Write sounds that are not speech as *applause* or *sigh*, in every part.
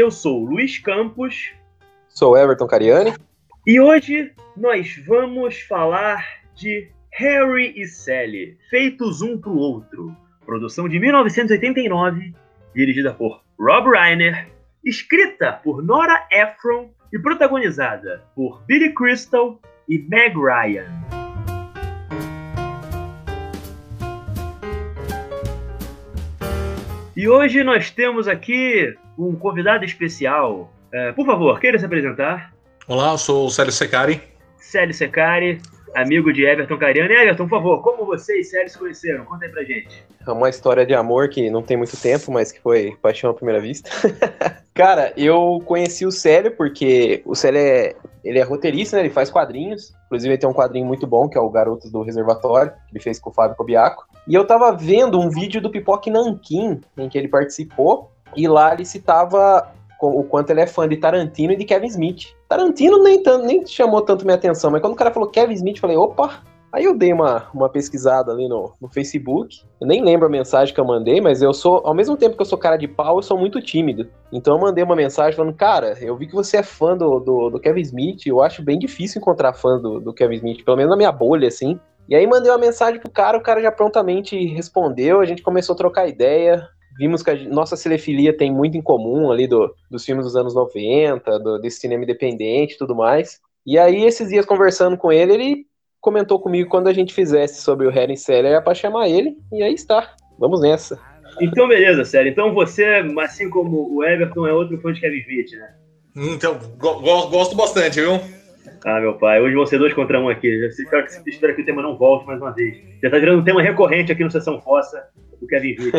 Eu sou o Luiz Campos. Sou Everton Cariani. E hoje nós vamos falar de Harry e Sally, feitos um pro outro. Produção de 1989, dirigida por Rob Reiner, escrita por Nora Ephron e protagonizada por Billy Crystal e Meg Ryan. E hoje nós temos aqui um convidado especial. É, por favor, queira se apresentar. Olá, eu sou o Célio Secari. Célio Secari, amigo de Everton Cariano. Everton, por favor, como você e Célio se conheceram? Conta aí pra gente. É uma história de amor que não tem muito tempo, mas que foi paixão à primeira vista. *laughs* Cara, eu conheci o Célio porque o Célio é, ele é roteirista, né? Ele faz quadrinhos. Inclusive, ele tem um quadrinho muito bom, que é o Garotos do Reservatório, que ele fez com o Fábio Cobiaco. E eu tava vendo um vídeo do Pipoque Nankin, em que ele participou, e lá ele citava o quanto ele é fã de Tarantino e de Kevin Smith. Tarantino nem, nem chamou tanto minha atenção, mas quando o cara falou Kevin Smith, eu falei, opa, Aí eu dei uma, uma pesquisada ali no, no Facebook. Eu nem lembro a mensagem que eu mandei, mas eu sou, ao mesmo tempo que eu sou cara de pau, eu sou muito tímido. Então eu mandei uma mensagem falando, cara, eu vi que você é fã do, do, do Kevin Smith, eu acho bem difícil encontrar fã do, do Kevin Smith, pelo menos na minha bolha, assim. E aí mandei uma mensagem pro cara, o cara já prontamente respondeu, a gente começou a trocar ideia. Vimos que a nossa cinefilia tem muito em comum ali do, dos filmes dos anos 90, do, desse cinema independente e tudo mais. E aí, esses dias conversando com ele, ele comentou comigo quando a gente fizesse sobre o Harry Seller era para chamar ele, e aí está. Vamos nessa. Então, beleza, sério. Então você, assim como o Everton, é outro fã de Kevin Smith, né? Então, go gosto bastante, viu? Ah, meu pai, hoje vão ser dois contra um aqui. Espero que, espero que o tema não volte mais uma vez. Já tá virando um tema recorrente aqui no Sessão Fossa, o Kevin Smith.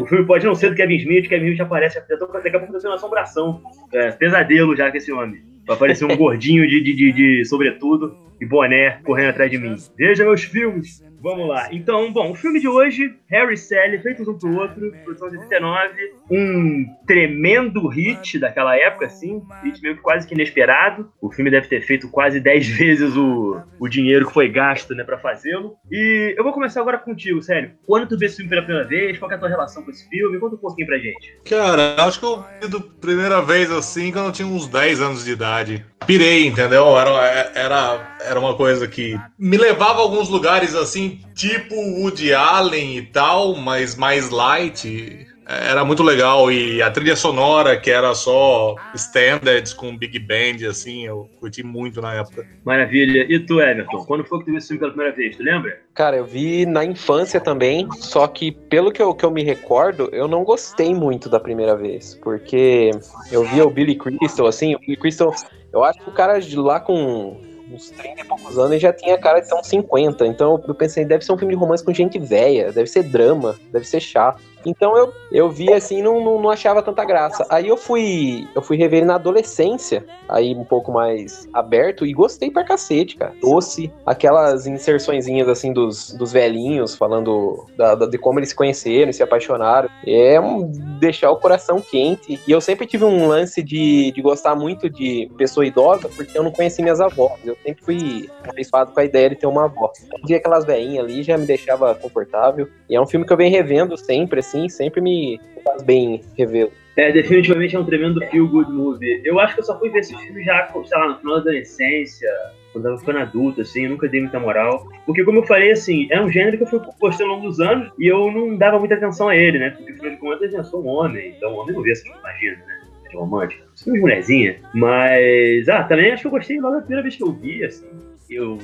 o filme pode não ser do Kevin Smith, Kevin Smith aparece, daqui a pouco tá uma assombração. É, pesadelo já com esse homem. Vai aparecer um gordinho de, de, de, de sobretudo e boné correndo atrás de mim. Veja meus filmes. Vamos lá. Então, bom, o filme de hoje, Harry e Sally, feitos um pro outro, produção de 89, um tremendo hit daquela época, assim, hit meio que quase que inesperado. O filme deve ter feito quase 10 *laughs* vezes o, o dinheiro que foi gasto, né, pra fazê-lo. E eu vou começar agora contigo, sério. Quando tu vê esse filme pela primeira vez, qual é a tua relação com esse filme? Conta um pouquinho pra gente. Cara, acho que eu vi do primeira vez, assim, quando eu tinha uns 10 anos de idade. Pirei, entendeu? Era, era, era uma coisa que me levava a alguns lugares, assim, tipo Woody Allen e tal, mas mais light. Era muito legal. E a trilha sonora, que era só standards com Big Band, assim, eu curti muito na época. Maravilha. E tu, Everton? Quando foi que tu viu esse filme pela primeira vez? Tu lembra? Cara, eu vi na infância também, só que pelo que eu, que eu me recordo, eu não gostei muito da primeira vez. Porque eu vi o Billy Crystal, assim, o Billy Crystal, eu acho que o cara de lá com uns 30 e poucos anos e já tinha cara de ser uns 50. Então eu pensei, deve ser um filme de romance com gente velha, deve ser drama, deve ser chato. Então eu, eu vi assim, não, não, não, achava tanta graça. Aí eu fui eu fui rever na adolescência, aí um pouco mais aberto, e gostei pra cacete, cara. Doce, aquelas inserçõezinhas assim dos, dos velhinhos, falando da, da, de como eles se conheceram, se apaixonaram. É um, deixar o coração quente. E eu sempre tive um lance de, de gostar muito de pessoa idosa, porque eu não conheci minhas avós. Eu sempre fui abençoado com a ideia de ter uma avó. Vi aquelas velhinhas ali, já me deixava confortável. E é um filme que eu venho revendo sempre, assim assim, sempre me faz bem revê-lo. É, definitivamente é um tremendo feel good movie. Eu acho que eu só fui ver esse filme já, sei lá, no final da adolescência, quando eu tava ficando adulto, assim, eu nunca dei muita moral. Porque, como eu falei, assim, é um gênero que eu fui postando ao longo dos anos e eu não dava muita atenção a ele, né? Porque, afinal de contas, eu sou um homem, então o homem não vê essas imagina, né? De romântica. Sou uma mulherzinha. Mas, ah, também acho que eu gostei logo da primeira vez que eu vi, assim. Eu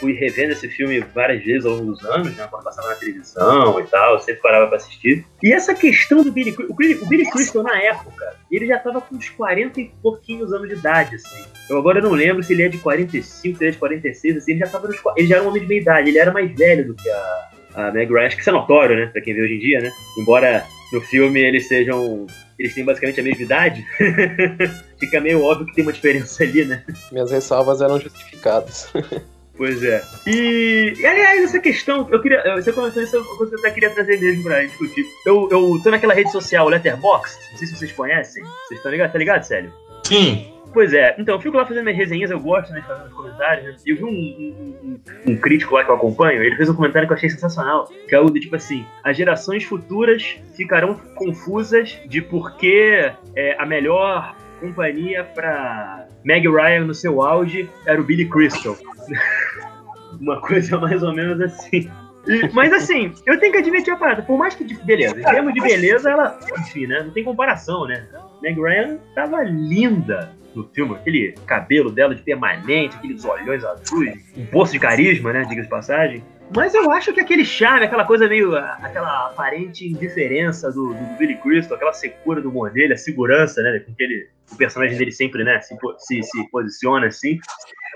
fui revendo esse filme várias vezes ao longo dos anos, né, quando passava na televisão e tal, eu sempre parava pra assistir. E essa questão do Billy Crystal, o Billy, o Billy Crystal na época, ele já tava com uns 40 e pouquinhos anos de idade, assim. Eu agora não lembro se ele é de 45, se ele é de 46, assim, ele já tava nos, ele já era um homem de meia idade, ele era mais velho do que a, a Meg Ryan, acho que isso é notório, né, pra quem vê hoje em dia, né, embora no filme eles sejam eles têm basicamente a mesma idade, *laughs* fica meio óbvio que tem uma diferença ali, né? Minhas ressalvas eram justificadas. *laughs* Pois é. E, aliás, essa questão, eu queria. Você comentou isso, eu até queria trazer mesmo pra discutir. Eu, eu tô naquela rede social, Letterboxd, não sei se vocês conhecem. Vocês estão ligados? Tá ligado, Célio? Sim. Pois é, então eu fico lá fazendo minhas resenhas, eu gosto né, de fazer os comentários. Né? Eu vi um, um, um, um, crítico lá que eu acompanho, ele fez um comentário que eu achei sensacional, que é o do tipo assim: as gerações futuras ficarão confusas de por que é, a melhor companhia para Meg Ryan no seu auge era o Billy Crystal. *laughs* Uma coisa mais ou menos assim. Mas assim, eu tenho que admitir a parada. Por mais que, beleza, em termos de beleza, ela, enfim, né? Não tem comparação, né? Meg Ryan tava linda no filme, aquele cabelo dela de permanente, aqueles olhões azuis, um poço de carisma, né? Diga de passagem. Mas eu acho que aquele charme, aquela coisa meio. aquela aparente indiferença do, do Billy Crystal, aquela secura do humor dele, a segurança, né? Com que ele, o personagem dele sempre, né? Se, se, se posiciona assim.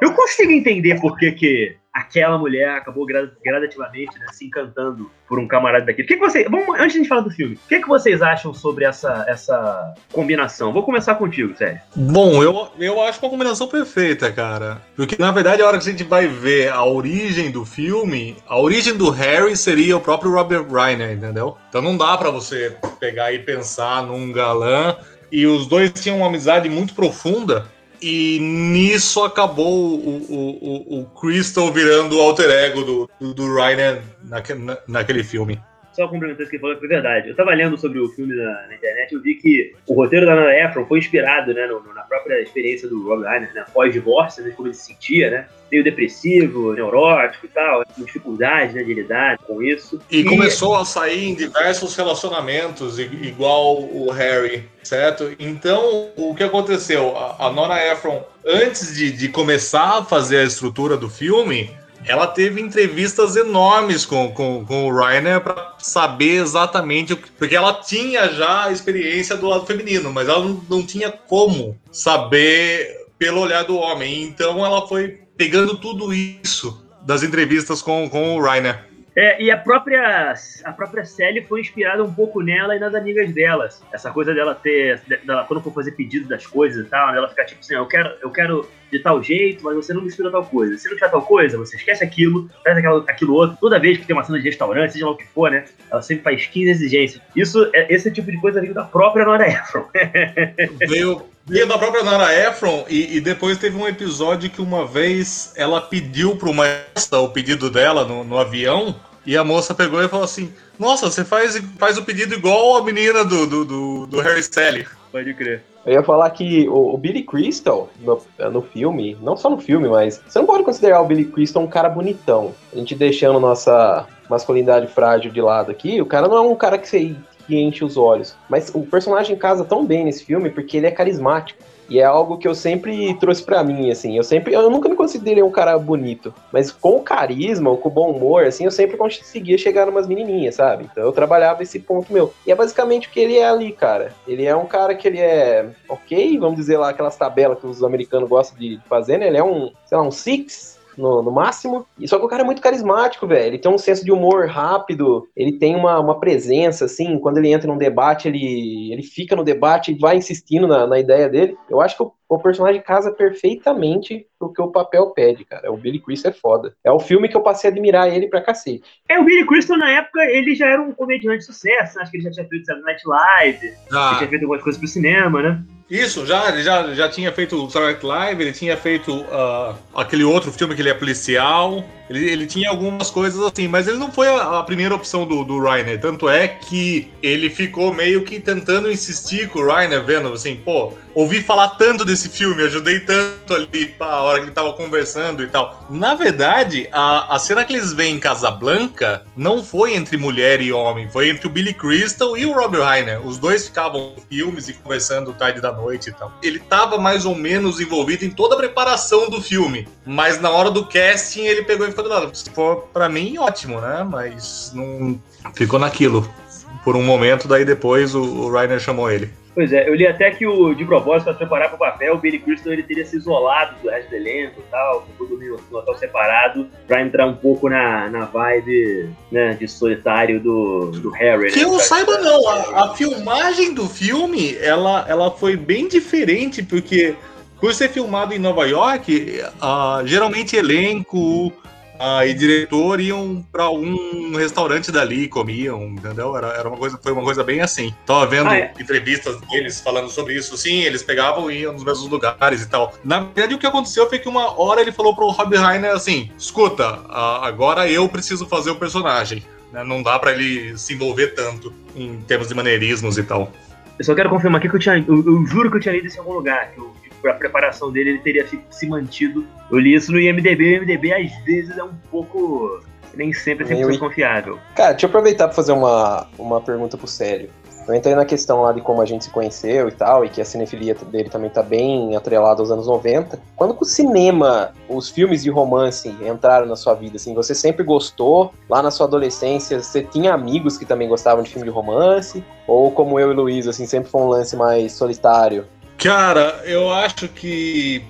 Eu consigo entender por que, que aquela mulher acabou gradativamente né, se encantando por um camarada daquele. O que, que você, vamos, antes de falar do filme, o que, que vocês acham sobre essa, essa combinação? Vou começar contigo, Sérgio. Bom, eu, eu acho uma combinação perfeita, cara. Porque, na verdade, a hora que a gente vai ver a origem do filme, a origem do Harry seria o próprio Robert Reiner, entendeu? Então não dá para você pegar e pensar num galã e os dois tinham uma amizade muito profunda e nisso acabou o, o, o, Crystal virando o alter ego do, do, do Ryan naque, na, naquele filme só complementando isso que ele falou, foi verdade. Eu tava lendo sobre o filme na, na internet eu vi que o roteiro da Nana Ephron foi inspirado né, no, na própria experiência do Rob Reiner, né, pós-divórcio, né, como ele se sentia, né? Meio depressivo, neurótico e tal, com dificuldade né, de lidar com isso. E, e, começou a sair em diversos relacionamentos, igual o Harry, certo? Então, o que aconteceu? A, a Nona Ephron, antes de, de começar a fazer a estrutura do filme, ela teve entrevistas enormes com, com, com o Rainer para saber exatamente o que. Porque ela tinha já a experiência do lado feminino, mas ela não, não tinha como saber pelo olhar do homem. Então ela foi pegando tudo isso das entrevistas com, com o Rainer. É, e a própria, a própria Sally foi inspirada um pouco nela e nas amigas delas. Essa coisa dela ter. Dela, quando for fazer pedido das coisas e tal, ela ficar tipo assim, eu quero, eu quero de tal jeito, mas você não mistura tal coisa. Se não tiver tal coisa, você esquece aquilo, faz aquilo, aquilo outro. Toda vez que tem uma cena de restaurante, seja lá o que for, né? Ela sempre faz 15 exigências. Isso, é, esse tipo de coisa veio da própria Nora Ephron. veio, veio da própria Nora Ephron e, e, depois teve um episódio que uma vez ela pediu para uma o pedido dela no, no avião e a moça pegou e falou assim: Nossa, você faz, faz o pedido igual a menina do, do, do, do Harry Styles. Pode crer. Eu ia falar que o, o Billy Crystal, no, no, filme, não só no filme, mas você não pode considerar o Billy Crystal um cara bonitão. A gente deixando nossa masculinidade frágil de lado aqui, o cara não é um cara que, você, que enche os olhos. Mas o personagem casa tão bem nesse filme porque ele é carismático. E é algo que eu sempre trouxe para mim, assim. Eu sempre, eu nunca me considerei um cara bonito, mas com carisma, com bom humor, assim, eu sempre conseguia chegar numas menininhas, sabe? Então eu trabalhava esse ponto meu. E é basicamente o que ele é ali, cara. Ele é um cara que ele é ok, vamos dizer lá aquelas tabelas que os americanos gostam de fazer, né? Ele é um, sei lá, um six, no, no máximo. E só que o cara é muito carismático, velho. Ele tem um senso de humor rápido, ele tem uma, uma presença, assim, quando ele entra num debate, ele, ele fica no debate e vai insistindo na, na ideia dele. Eu acho que o, o personagem casa perfeitamente o que o papel pede, cara. O Billy Crystal é foda. É o filme que eu passei a admirar ele pra cacete. É, o Billy Crystal, na época, ele já era um comediante de sucesso. Né? Acho que ele já tinha feito Saturday Night Live, ah. ele tinha feito algumas coisas pro cinema, né? Isso, já, ele já, já tinha feito o Saturday Night Live, ele tinha feito uh, aquele outro filme que ele é policial. Ele, ele tinha algumas coisas assim, mas ele não foi a, a primeira opção do, do Reiner. Tanto é que ele ficou meio que tentando insistir com o Reiner, vendo assim, pô, ouvi falar tanto desse filme, ajudei tanto ali a hora que ele tava conversando e tal. Na verdade, a, a cena que eles veem em Casablanca não foi entre mulher e homem, foi entre o Billy Crystal e o Robert Reiner. Os dois ficavam filmes e conversando tarde da noite e tal. Ele tava mais ou menos envolvido em toda a preparação do filme, mas na hora do casting ele pegou e lado. Se for pra mim, ótimo, né? Mas não ficou naquilo. Por um momento, daí depois o, o Reiner chamou ele. Pois é, eu li até que o, de propósito, para preparar para o papel, o Billy Crystal ele teria se isolado do resto do elenco e tal, tudo no local separado, para entrar um pouco na, na vibe né, de solitário do, do Harry. Que né, eu saiba não, a, a, filmagem do filme, ela, ela foi bem diferente, porque por ser filmado em Nova York, uh, geralmente elenco, ah, e diretor iam para um restaurante dali, comiam, entendeu? Era, era uma coisa, foi uma coisa bem assim. Tava vendo ah, é? entrevistas deles falando sobre isso. Sim, eles pegavam e iam nos mesmos lugares e tal. Na verdade, o que aconteceu foi que uma hora ele falou pro Rob Reiner assim: escuta, agora eu preciso fazer o personagem. Né? Não dá para ele se envolver tanto em termos de maneirismos e tal. Eu só quero confirmar aqui que eu tinha. Eu, eu juro que eu tinha lido isso em algum lugar. Que eu, a preparação dele ele teria se mantido. Eu li isso no IMDB, o IMDB às vezes é um pouco. Nem sempre é 100% confiável. Cara, deixa eu aproveitar para fazer uma, uma pergunta pro Sério. Eu entrei na questão lá de como a gente se conheceu e tal, e que a cinefilia dele também tá bem atrelada aos anos 90. Quando o cinema, os filmes de romance entraram na sua vida, assim, você sempre gostou? Lá na sua adolescência, você tinha amigos que também gostavam de filme de romance? Ou como eu e Luiz, assim, sempre foi um lance mais solitário? Cara, eu acho que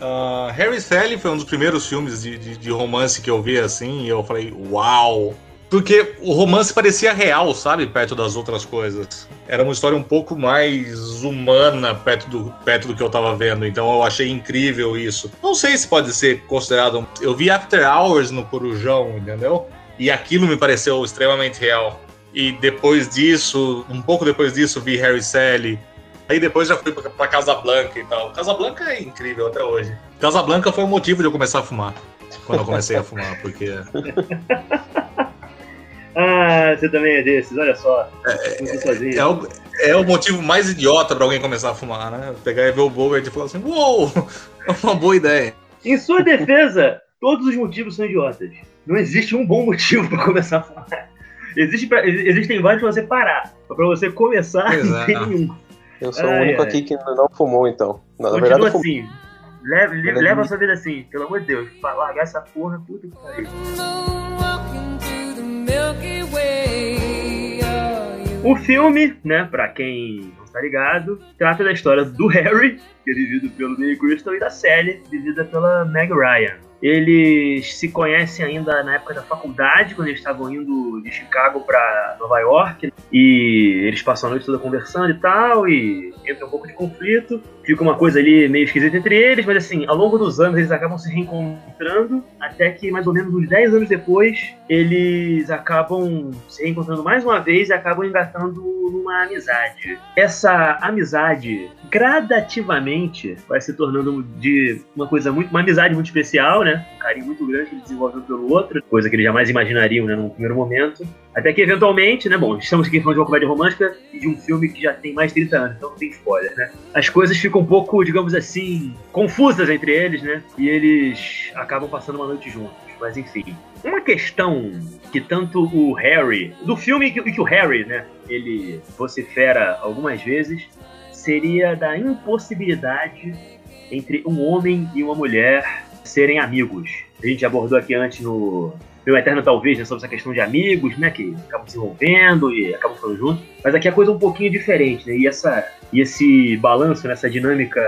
uh, Harry Sally foi um dos primeiros filmes de, de, de, romance que eu vi assim, e eu falei, uau! Porque o romance parecia real, sabe? Perto das outras coisas. Era uma história um pouco mais humana perto do, perto do que eu tava vendo. Então eu achei incrível isso. Não sei se pode ser considerado. Eu vi After Hours no Corujão, entendeu? E aquilo me pareceu extremamente real. E depois disso, um pouco depois disso, vi Harry Sally. Aí depois já fui pra, Casa Blanca e tal. Casa Blanca é incrível até hoje. Casa Blanca foi o motivo de eu começar a fumar. Quando eu comecei a fumar, porque. *laughs* ah, você também é desses, olha só. É, é, é, o, é o motivo mais idiota pra alguém começar a fumar, né? Pegar e ver o Bogart e falar assim: Uou, *laughs* é uma boa ideia. Em sua defesa, todos os motivos são idiotas. Não existe um bom motivo para começar a fumar. Existe pra, existem vários pra você parar. Pra você começar, Exato. não tem nenhum. Eu sou ai, o único ai. aqui que não fumou, então. Na, Continua verdade, assim. Leva, leva a sua vida assim, pelo amor de Deus. Pra largar essa porra, puta que pariu. O filme, né, pra quem não tá ligado, trata da história do Harry, que é vivido pelo Billy Crystal, e da Sally, vivida pela Meg Ryan. Eles se conhecem ainda na época da faculdade, quando eles estavam indo de Chicago para Nova York. E eles passam a noite toda conversando e tal, e entra um pouco de conflito. Fica uma coisa ali meio esquisita entre eles, mas assim, ao longo dos anos eles acabam se reencontrando, até que mais ou menos uns 10 anos depois, eles acabam se reencontrando mais uma vez e acabam engatando numa amizade. Essa amizade gradativamente vai se tornando de uma coisa muito. uma amizade muito especial, né? Um carinho muito grande que eles desenvolvem pelo outro, coisa que eles jamais imaginariam, né, num primeiro momento. Até que eventualmente, né, bom, estamos aqui falando de uma comédia romântica e de um filme que já tem mais de 30 anos, então não tem spoiler, né? As coisas ficam um pouco, digamos assim, confusas entre eles, né? E eles acabam passando uma noite juntos. Mas enfim. Uma questão que tanto o Harry, do filme que, que o Harry, né, ele vocifera algumas vezes, seria da impossibilidade entre um homem e uma mulher serem amigos. A gente abordou aqui antes no Meu Eterno Talvez, né, sobre essa questão de amigos, né, que acabam se envolvendo e acabam ficando juntos. Mas aqui a coisa é um pouquinho diferente, né, e, essa, e esse balanço, né, dinâmica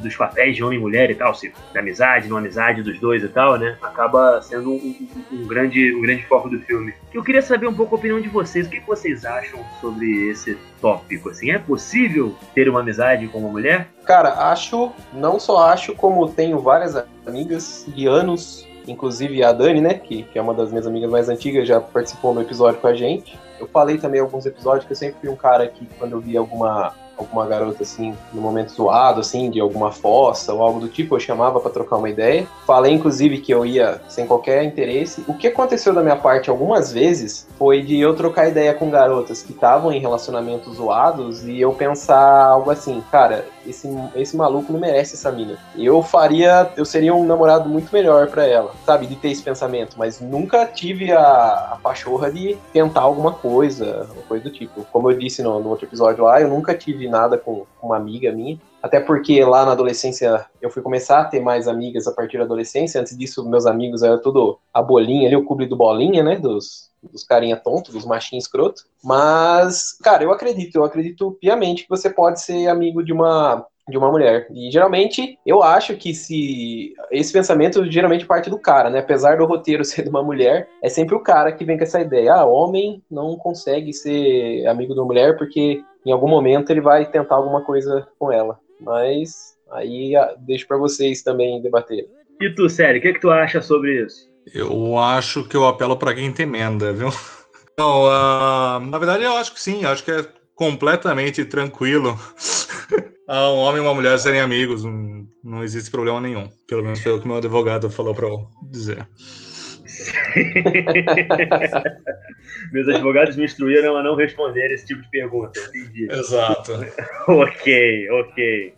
dos papéis de homem e mulher e tal, se na amizade, na amizade dos dois e tal, né? Acaba sendo um, um, um, grande, um grande foco do filme. Eu queria saber um pouco a opinião de vocês. O que vocês acham sobre esse tópico? Assim, é possível ter uma amizade com uma mulher? Cara, acho, não só acho, como tenho várias amigas de anos inclusive a Dani, né, que, que é uma das minhas amigas mais antigas, já participou no episódio com a gente. Eu falei também alguns episódios que eu sempre fui um cara que, quando eu via alguma alguma garota assim, no momento zoado, assim, de alguma fossa ou algo do tipo, eu chamava para trocar uma ideia. Falei, inclusive, que eu ia sem qualquer interesse. O que aconteceu da minha parte algumas vezes foi de eu trocar ideia com garotas que estavam em relacionamentos zoados e eu pensar algo assim, cara, esse, esse maluco não merece essa mina. Eu faria, eu seria um namorado muito melhor para ela, sabe? De ter esse pensamento, mas nunca tive a, a pachorra de tentar alguma coisa, coisa do tipo. Como eu disse no, no outro episódio lá, eu nunca tive nada com, uma amiga minha. Até porque lá na adolescência eu fui começar a ter mais amigas a partir da adolescência. Antes disso, meus amigos eram tudo a bolinha ali, o clube do bolinha, né? Dos, dos carinha tontos, dos machinhos escroto. Mas, cara, eu acredito, eu acredito piamente que você pode ser amigo de uma de uma mulher. E geralmente eu acho que se esse pensamento geralmente parte do cara, né? Apesar do roteiro *laughs* ser de uma mulher, é sempre o cara que vem com essa ideia. Ah, homem não consegue ser amigo de uma mulher porque em algum momento ele vai tentar alguma coisa com ela. Mas aí deixo para vocês também debater. E tu, Sério, o que, é que tu acha sobre isso? Eu acho que eu apelo para quem tem emenda, viu? *laughs* Não, uh, na verdade eu acho que sim, acho que é completamente tranquilo *laughs* um homem e uma mulher serem amigos, não, não existe problema nenhum. Pelo menos foi o que meu advogado falou para eu dizer. *laughs* Meus advogados me instruíram a não responder esse tipo de pergunta, entendi. Exato. ok, ok.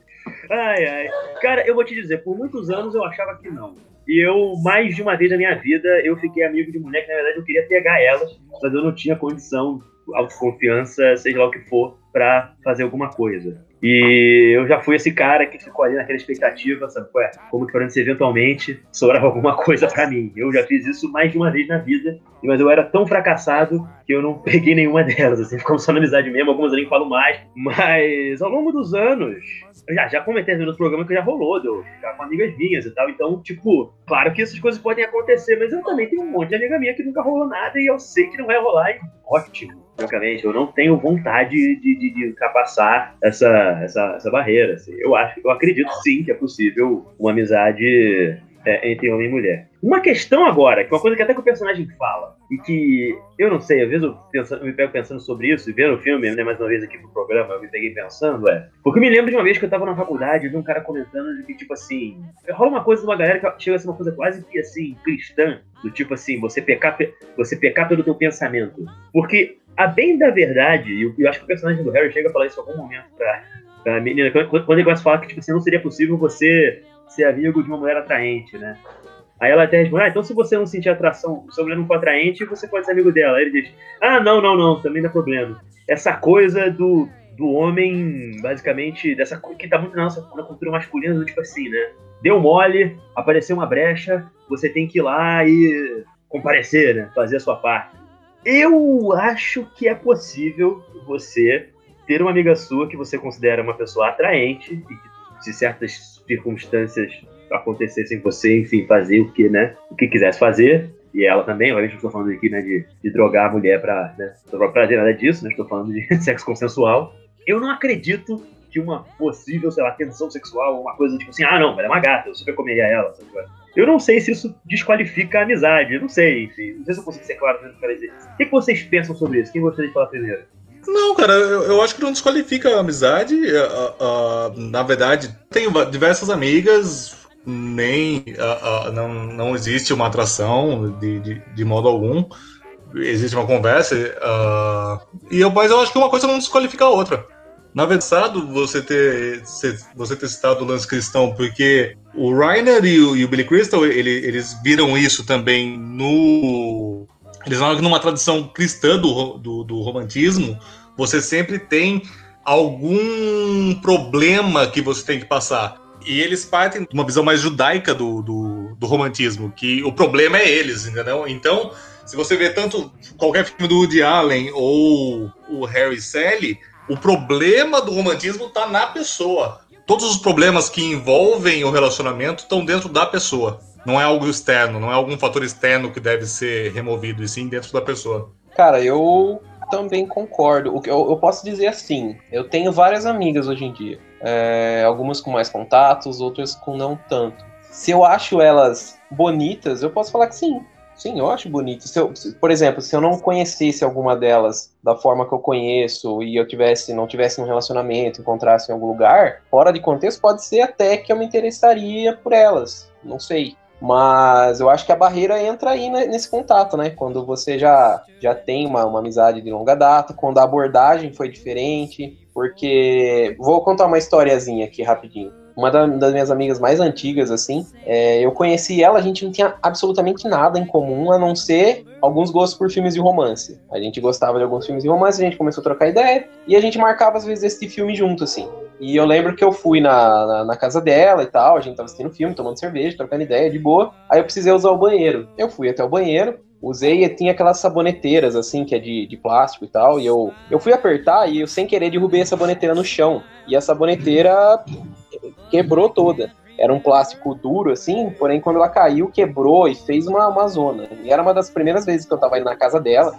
Ai, ai. Cara, eu vou te dizer, por muitos anos eu achava que não. E eu, mais de uma vez na minha vida, eu fiquei amigo de mulher que, na verdade, eu queria pegar elas, mas eu não tinha condição, autoconfiança, seja lá o que for, para fazer alguma coisa. E eu já fui esse cara que ficou ali naquela expectativa, sabe? Ué, como que se eventualmente sobrava alguma coisa para mim. Eu já fiz isso mais de uma vez na vida, mas eu era tão fracassado que eu não peguei nenhuma delas, assim, ficamos só na amizade mesmo, algumas eu nem falo mais. Mas ao longo dos anos, já, já comentei no programa que já rolou, deu, já com amigas minhas e tal. Então, tipo, claro que essas coisas podem acontecer, mas eu também tenho um monte de amiga minha que nunca rolou nada e eu sei que não vai rolar e ótimo francamente, eu não tenho vontade de, de, de ultrapassar essa, essa, essa barreira. Assim. Eu acho, eu acredito sim que é possível uma amizade é, entre homem e mulher. Uma questão agora, que é uma coisa que até que o personagem fala, e que eu não sei, às vezes eu, pensando, eu me pego pensando sobre isso, e vendo o filme, né, mais uma vez aqui pro programa, eu me peguei pensando, é. Porque eu me lembro de uma vez que eu tava na faculdade, de um cara comentando de que, tipo assim, rola uma coisa de uma galera que chega a ser uma coisa quase que assim, cristã, do tipo assim, você pecar, você pecar pelo teu pensamento. Porque, a bem da verdade, e eu, eu acho que o personagem do Harry chega a falar isso em algum momento pra, pra menina, quando ele começa a falar que, tipo assim, não seria possível você ser amigo de uma mulher atraente, né? Aí ela até responde, ah, então se você não sentir atração, se a mulher não for atraente, você pode ser amigo dela. Aí ele diz, ah, não, não, não, também dá problema. Essa coisa do, do homem, basicamente, dessa que tá muito na nossa na cultura masculina, do tipo assim, né? Deu mole, apareceu uma brecha, você tem que ir lá e comparecer, né? Fazer a sua parte. Eu acho que é possível você ter uma amiga sua que você considera uma pessoa atraente e que se certas circunstâncias acontecessem você, enfim, fazer o que, né, o que quisesse fazer. E ela também, obviamente, não estou falando aqui, né, de, de drogar a mulher para né, prazer, nada disso, né, estou falando de *laughs* sexo consensual. Eu não acredito que uma possível, sei lá, tensão sexual, uma coisa tipo assim, ah, não, ela é uma gata, eu super comeria ela, sabe? Eu não sei se isso desqualifica a amizade, eu não sei, enfim, não sei se eu consigo ser claro no que eu dizer. O que, vocês pensam sobre isso? Quem gostaria de falar primeiro? Não, cara, eu, eu, acho que não desqualifica a amizade. Uh, uh, na verdade, tenho diversas amigas, nem uh, não, não existe uma atração de, de, de, modo algum. Existe uma conversa. e eu, mas eu acho que uma coisa não desqualifica a outra. Na verdade, você ter, você ter citado o lance cristão, porque o Rainer e o, e o Billy Crystal, ele, eles viram isso também no eles falam que numa tradição cristã do, do, do romantismo, você sempre tem algum problema que você tem que passar. E eles partem de uma visão mais judaica do, do, do, romantismo, que o problema é eles, entendeu? Então, se você vê tanto qualquer filme do Woody Allen ou o Harry Sally, o problema do romantismo está na pessoa. Todos os problemas que envolvem o relacionamento estão dentro da pessoa. Não é algo externo, não é algum fator externo que deve ser removido, e sim dentro da pessoa. Cara, eu também concordo. O que eu, eu posso dizer assim, eu tenho várias amigas hoje em dia. É, algumas com mais contatos, outras com não tanto. Se eu acho elas bonitas, eu posso falar que sim. Sim, eu acho bonito. Se eu, se, por exemplo, se eu não conhecesse alguma delas da forma que eu conheço e eu tivesse, não tivesse um relacionamento, encontrasse em algum lugar, fora de contexto, pode ser até que eu me interessaria por elas. Não sei. Mas eu acho que a barreira entra aí nesse contato, né? Quando você já, já tem uma, uma amizade de longa data, quando a abordagem foi diferente. Porque. Vou contar uma historiazinha aqui rapidinho. Uma das minhas amigas mais antigas, assim, é, eu conheci ela, a gente não tinha absolutamente nada em comum, a não ser alguns gostos por filmes de romance. A gente gostava de alguns filmes de romance, a gente começou a trocar ideia, e a gente marcava, às vezes, esse filme junto, assim. E eu lembro que eu fui na, na, na, casa dela e tal, a gente tava assistindo filme, tomando cerveja, trocando ideia, de boa. Aí eu precisei usar o banheiro. Eu fui até o banheiro, usei e tinha aquelas saboneteiras, assim, que é de, de plástico e tal. E eu, eu fui apertar e eu, sem querer, derrubei a saboneteira no chão. E a saboneteira quebrou toda. Era um plástico duro, assim, porém, quando ela caiu, quebrou e fez uma, uma zona. E era uma das primeiras vezes que eu tava indo na casa dela.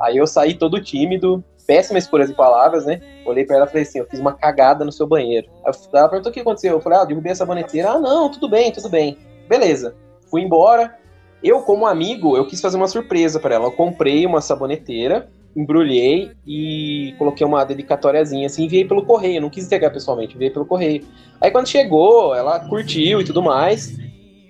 Aí eu saí todo tímido, péssima escolha de palavras, né? Olhei pra ela e falei assim: eu fiz uma cagada no seu banheiro. Ela perguntou o que aconteceu. Eu falei: ah, derrubei essa saboneteira. Ah, não, tudo bem, tudo bem. Beleza. Fui embora. Eu, como amigo, eu quis fazer uma surpresa para ela. Eu comprei uma saboneteira, embrulhei e coloquei uma dedicatóriazinha assim, enviei pelo correio. Não quis entregar pessoalmente, enviei pelo correio. Aí quando chegou, ela curtiu e tudo mais.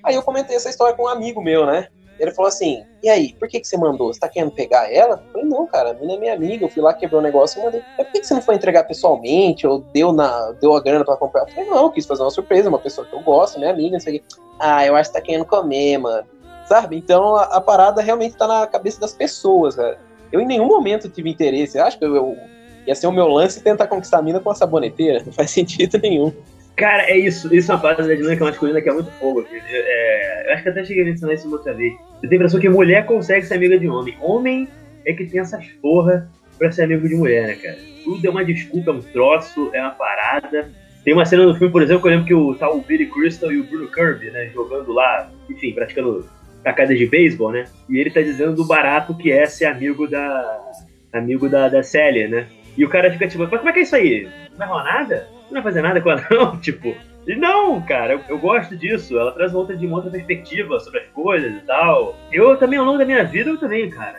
Aí eu comentei essa história com um amigo meu, né? Ele falou assim: E aí, por que, que você mandou? Você tá querendo pegar ela? Eu falei: Não, cara, a menina é minha amiga. Eu fui lá, quebrou o negócio e mandei. Por que, que você não foi entregar pessoalmente? Ou deu, na, deu a grana pra comprar? Eu falei: Não, eu quis fazer uma surpresa, uma pessoa que eu gosto, minha amiga, não sei o quê. Ah, eu acho que tá querendo comer, mano sabe? Então a, a, parada realmente tá na cabeça das pessoas, cara. Eu em nenhum momento tive interesse. Eu acho que eu, eu ia ser o meu lance tentar conquistar a mina com a saboneteira. *laughs* Não faz sentido nenhum. Cara, é isso. Isso é uma parte da dinâmica masculina que é muito fogo. É, eu acho que até cheguei a mencionar isso outra vez. Eu tenho a impressão que mulher consegue ser amiga de homem. Homem é que tem essas porra pra ser amigo de mulher, né, cara? Tudo é uma desculpa, é um troço, é uma parada. Tem uma cena no filme, por exemplo, que eu lembro que o, tá o Billy Crystal e o Bruno Kirby, né, jogando lá, enfim, praticando tacadas de beisebol, né? E ele tá dizendo do barato que é ser amigo da. amigo da, da Célia, né? E o cara fica tipo, mas como é que é isso aí? Não vai rolar nada? Não vai fazer nada com ela, *laughs* não? Tipo. E não, cara, eu, eu, gosto disso. Ela traz uma outra, de uma outra perspectiva sobre as coisas e tal. Eu também, ao longo da minha vida, eu também, cara,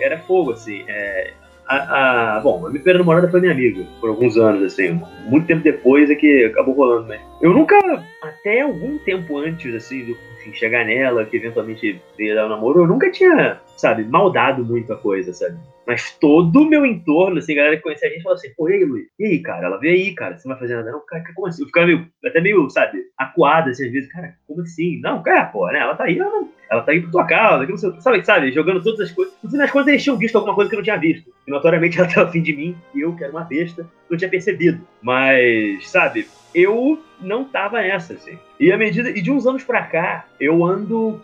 era fogo, assim. É, a, a, bom, a minha primeira namorada foi minha amiga, por alguns anos, assim. Muito tempo depois é que acabou rolando, mas. Eu nunca, até algum tempo antes, assim, do enfim, chegar nela, que eventualmente veio dar um namoro, eu nunca tinha, sabe, maldado muito a coisa, sabe? Mas todo o meu entorno, assim, a galera que conhecia a gente falou assim, pô, e aí, Luiz? E aí, cara? Ela veio aí, cara, você não vai fazer nada não? Cara, como assim? Eu ficava meio, até meio, sabe, acuado, assim, às vezes, cara, como assim? Não, cara, pô, né? Ela tá aí, ela, ela tá aí por tua causa, que não sei, sabe, sabe, jogando todas as coisas. No fim das contas, eles tinham visto alguma coisa que eu não tinha visto. E notoriamente *laughs* ela tava afim de mim, e eu, que era uma besta, não tinha percebido. Mas, sabe, eu não tava nessa, assim. E à medida. E de uns anos pra cá, eu ando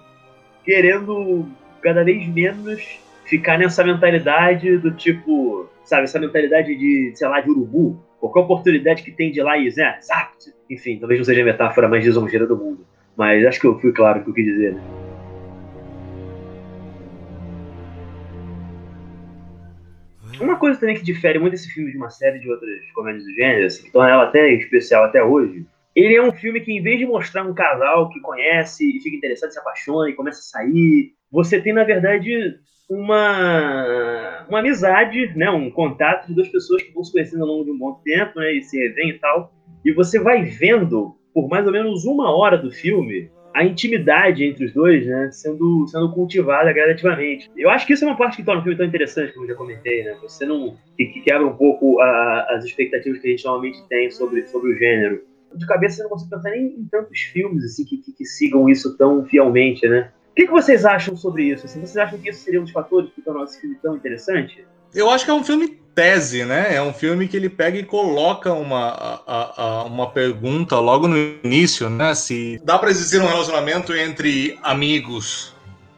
querendo cada vez menos ficar nessa mentalidade do tipo, sabe, essa mentalidade de, sei lá, de urubu. Qualquer oportunidade que tem de lá e, né, zapt. Enfim, talvez não seja a metáfora mais lisonjeira do mundo. Mas acho que eu fui claro o que eu quis dizer, né? Uma coisa também que difere muito esse filme de uma série de outras comédias do gênero, assim, que torna ela até especial até hoje, ele é um filme que, em vez de mostrar um casal que conhece e fica interessado, se apaixona e começa a sair, você tem, na verdade, uma, uma amizade, né, um contato de duas pessoas que vão se conhecendo ao longo de um bom tempo, né, e se revêem e tal. E você vai vendo, por mais ou menos uma hora do filme, a intimidade entre os dois, né, sendo, sendo cultivada gradativamente. Eu acho que isso é uma parte que torna o filme tão interessante, como eu já comentei, né? Você não que, que quebra um pouco a, as expectativas que a gente normalmente tem sobre, sobre o gênero. De cabeça você não consegue pensar nem em tantos filmes assim que, que, que sigam isso tão fielmente, né? O que, que vocês acham sobre isso? Assim, vocês acham que isso seria um dos fatores que tornam esse filme tão interessante? Eu acho que é um filme tese, né? É um filme que ele pega e coloca uma, a, a, uma pergunta logo no início, né? Se dá para existir um relacionamento entre amigos.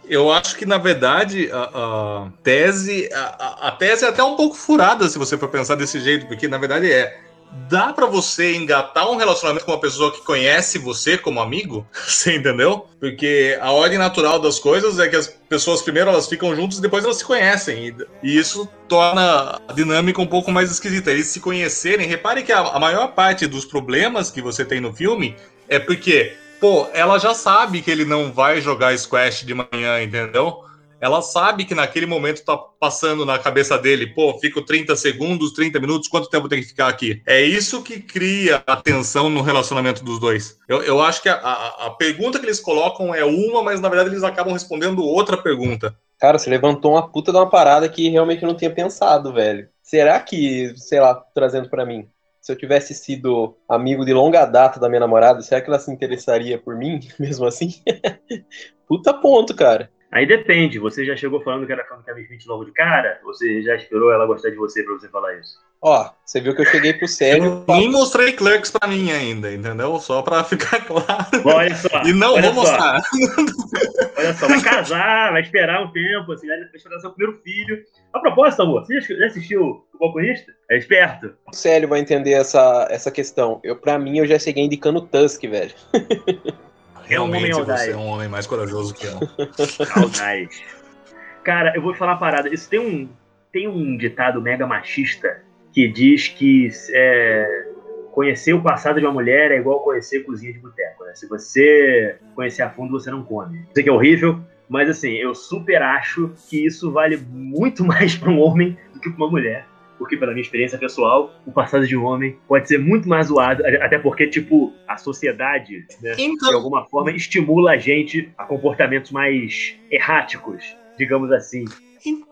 Eu acho que, na verdade, a, a tese a, a, tese é até um pouco furada se você for pensar desse jeito, porque, na verdade, é dá para você engatar um relacionamento com uma pessoa que conhece você como amigo? *laughs* Você entendeu? Porque a ordem natural das coisas é que as pessoas primeiro elas ficam juntas e depois elas se conhecem. E, isso torna a dinâmica um pouco mais esquisita. Eles se conhecerem. Repare que a, maior parte dos problemas que você tem no filme é porque, pô, ela já sabe que ele não vai jogar squash de manhã, entendeu? Ela sabe que naquele momento tá passando na cabeça dele, pô, fico 30 segundos, 30 minutos, quanto tempo tem que ficar aqui? É isso que cria a tensão no relacionamento dos dois. Eu, eu acho que a, a, a pergunta que eles colocam é uma, mas na verdade eles acabam respondendo outra pergunta. Cara, você levantou uma puta de uma parada que realmente eu não tinha pensado, velho. Será que, sei lá, trazendo para mim, se eu tivesse sido amigo de longa data da minha namorada, será que ela se interessaria por mim, *laughs* mesmo assim? *laughs* Puta ponto, cara. Aí depende, você já chegou falando que era fã do Kevin Smith logo de cara? Ou você já esperou ela gostar de você pra você falar isso? Ó, você viu que eu cheguei pro sério. Eu nem mostrei Clerks pra mim ainda, entendeu? Só pra ficar *laughs* claro. Olha só. E não vou só. mostrar. Olha só, vai casar, vai esperar um tempo, assim, vai esperar seu primeiro filho. A propósito, amor, você já assistiu o Balconista? É esperto. O Célio vai entender essa, essa questão. Eu, pra mim, eu já cheguei indicando Tusk, velho. *laughs* Realmente é um você é um homem mais corajoso que eu. *laughs* Audaz. Cara, eu vou falar uma parada. Isso tem um, tem um ditado mega machista que diz que é, conhecer o passado de uma mulher é igual conhecer cozinha de boteco. Né? Se você conhecer a fundo, você não come. Sei que é horrível, Mas assim, eu super acho que isso vale muito *laughs* mais para um homem do que para uma mulher porque pela minha experiência pessoal, o passado de um homem pode ser muito mais zoado, até porque, tipo, a sociedade, né, então... de alguma forma, estimula a gente a comportamentos mais erráticos, digamos assim.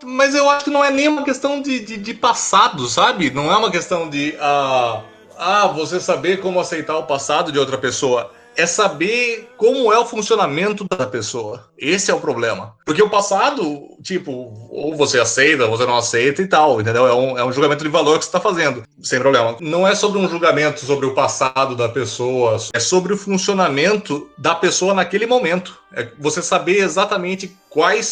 Mas eu acho que não é nem uma questão de, de, de passado, sabe? Não é uma questão de. Uh, ah, você saber como aceitar o passado de outra pessoa é saber como é o funcionamento da pessoa. Esse é o problema. Porque o passado, tipo, ou você aceita, ou você não aceita e tal, entendeu? É um, é um julgamento de valor que você está fazendo, sem problema. Não é sobre um julgamento sobre o passado da pessoa, é sobre o funcionamento da pessoa naquele momento. É você saber exatamente quais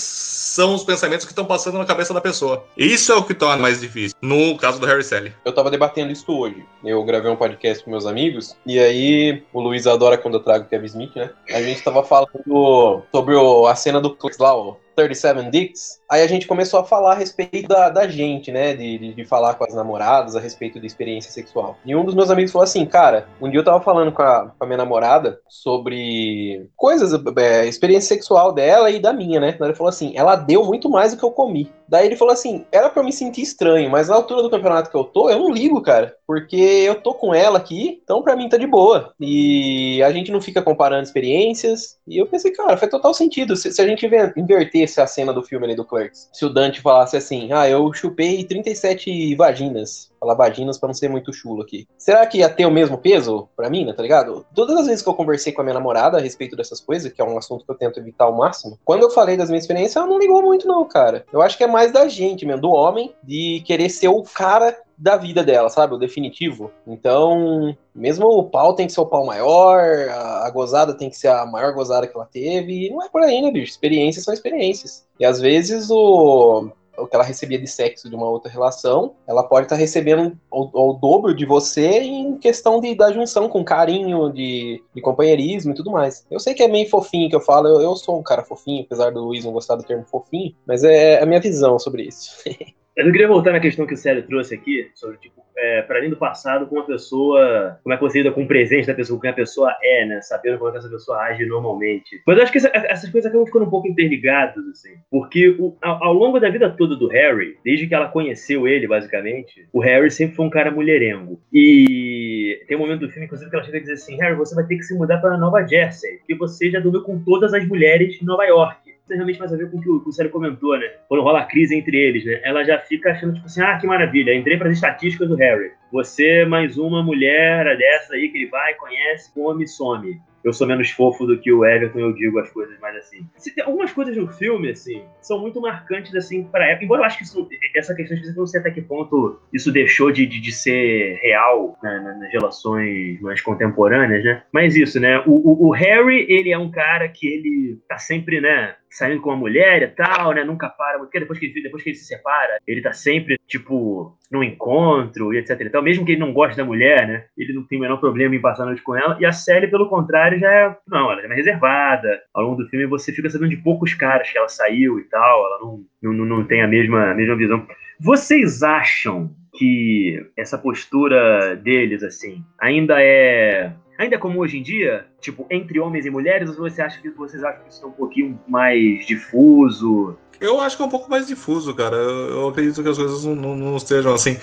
são os pensamentos que estão passando na cabeça da pessoa. Isso é o que torna mais difícil, no caso do Harry Sally. Eu tava debatendo isso hoje. Eu gravei um podcast com meus amigos, e aí o Luiz adora quando eu trago o Kevin Smith, né? A gente tava falando sobre o, a cena do Clicks lá, o 37 Dicks, aí a gente começou a falar a respeito da, da gente, né? De, de, de, falar com as namoradas a respeito da experiência sexual. E um dos meus amigos falou assim, cara, um dia eu tava falando com a, com a minha namorada sobre coisas, é, experiência sexual dela e da minha, né? Ele falou assim, ela deu muito mais do que eu comi. Daí ele falou assim, era para me sentir estranho, mas na altura do campeonato que eu tô, eu não ligo, cara, porque eu tô com ela aqui, então pra mim tá de boa. E a gente não fica comparando experiências. E eu pensei, cara, faz total sentido. Se, se a gente inverter essa cena do filme ali do Clerks, se o Dante falasse assim, ah, eu chupei 37 vaginas, falar vaginas para não ser muito chulo aqui. Será que ia ter o mesmo peso para mim, né, tá ligado? Todas as vezes que eu conversei com a minha namorada a respeito dessas coisas, que é um assunto que eu tento evitar ao máximo, quando eu falei das minhas experiências, ela não ligou muito não, cara. Eu acho que é mais da gente mesmo, do homem, de querer ser o cara da vida dela, sabe? O definitivo. Então, mesmo o pau tem que ser o pau maior, a, gozada tem que ser a maior gozada que ela teve, não é por aí, né, bicho? Experiências são experiências. E às vezes o o que ela recebia de sexo de uma outra relação, ela pode estar tá recebendo o, dobro de você em questão de, da junção com carinho, de, de companheirismo e tudo mais. Eu sei que é meio fofinho que eu falo, eu, eu sou um cara fofinho, apesar do Luiz não gostar do termo fofinho, mas é, é a minha visão sobre isso. *laughs* Eu queria voltar na questão que o Célio trouxe aqui, sobre, tipo, é, para além do passado, como a pessoa. Como é que você lida com o presente da pessoa, como a pessoa é, né? Sabendo como é que essa pessoa age normalmente. Mas eu acho que essa, essas coisas acabam ficando um pouco interligadas, assim. Porque o, ao, ao, longo da vida toda do Harry, desde que ela conheceu ele, basicamente, o Harry sempre foi um cara mulherengo. E tem um momento do filme, inclusive, que ela chega a dizer assim: Harry, você vai ter que se mudar para Nova Jersey, porque você já dormiu com todas as mulheres de Nova York tem realmente mais a ver com o que o, o Sérgio comentou, né? Quando rola a crise entre eles, né? Ela já fica achando, tipo assim, ah, que maravilha, entrei para as estatísticas do Harry. Você mais uma mulher dessa aí que ele vai, conhece, come, some eu sou menos fofo do que o Everton, eu digo as coisas mais assim. Algumas coisas no filme, assim, são muito marcantes, assim, pra época. Embora eu acho que isso, essa questão de não sei até que ponto isso deixou de, de, de ser real né, nas relações mais contemporâneas, né? Mas isso, né? O, o, o Harry, ele é um cara que ele tá sempre, né? Saindo com uma mulher e tal, né? Nunca para, porque depois que ele, depois que ele se separa, ele tá sempre, tipo, num encontro e etc e tal. Mesmo que ele não goste da mulher, né? Ele não tem o menor problema em passar a noite com ela. E a Sally, pelo contrário, já é. Não, ela é mais reservada. Ao longo do filme você fica sabendo de poucos caras que ela saiu e tal. Ela não, não, não tem a mesma, a mesma visão. Vocês acham que essa postura deles, assim, ainda é ainda como hoje em dia, tipo, entre homens e mulheres, ou você acha que vocês acham que isso é um pouquinho mais difuso? Eu acho que é um pouco mais difuso, cara. Eu, eu acredito que as coisas não, não, não estejam assim.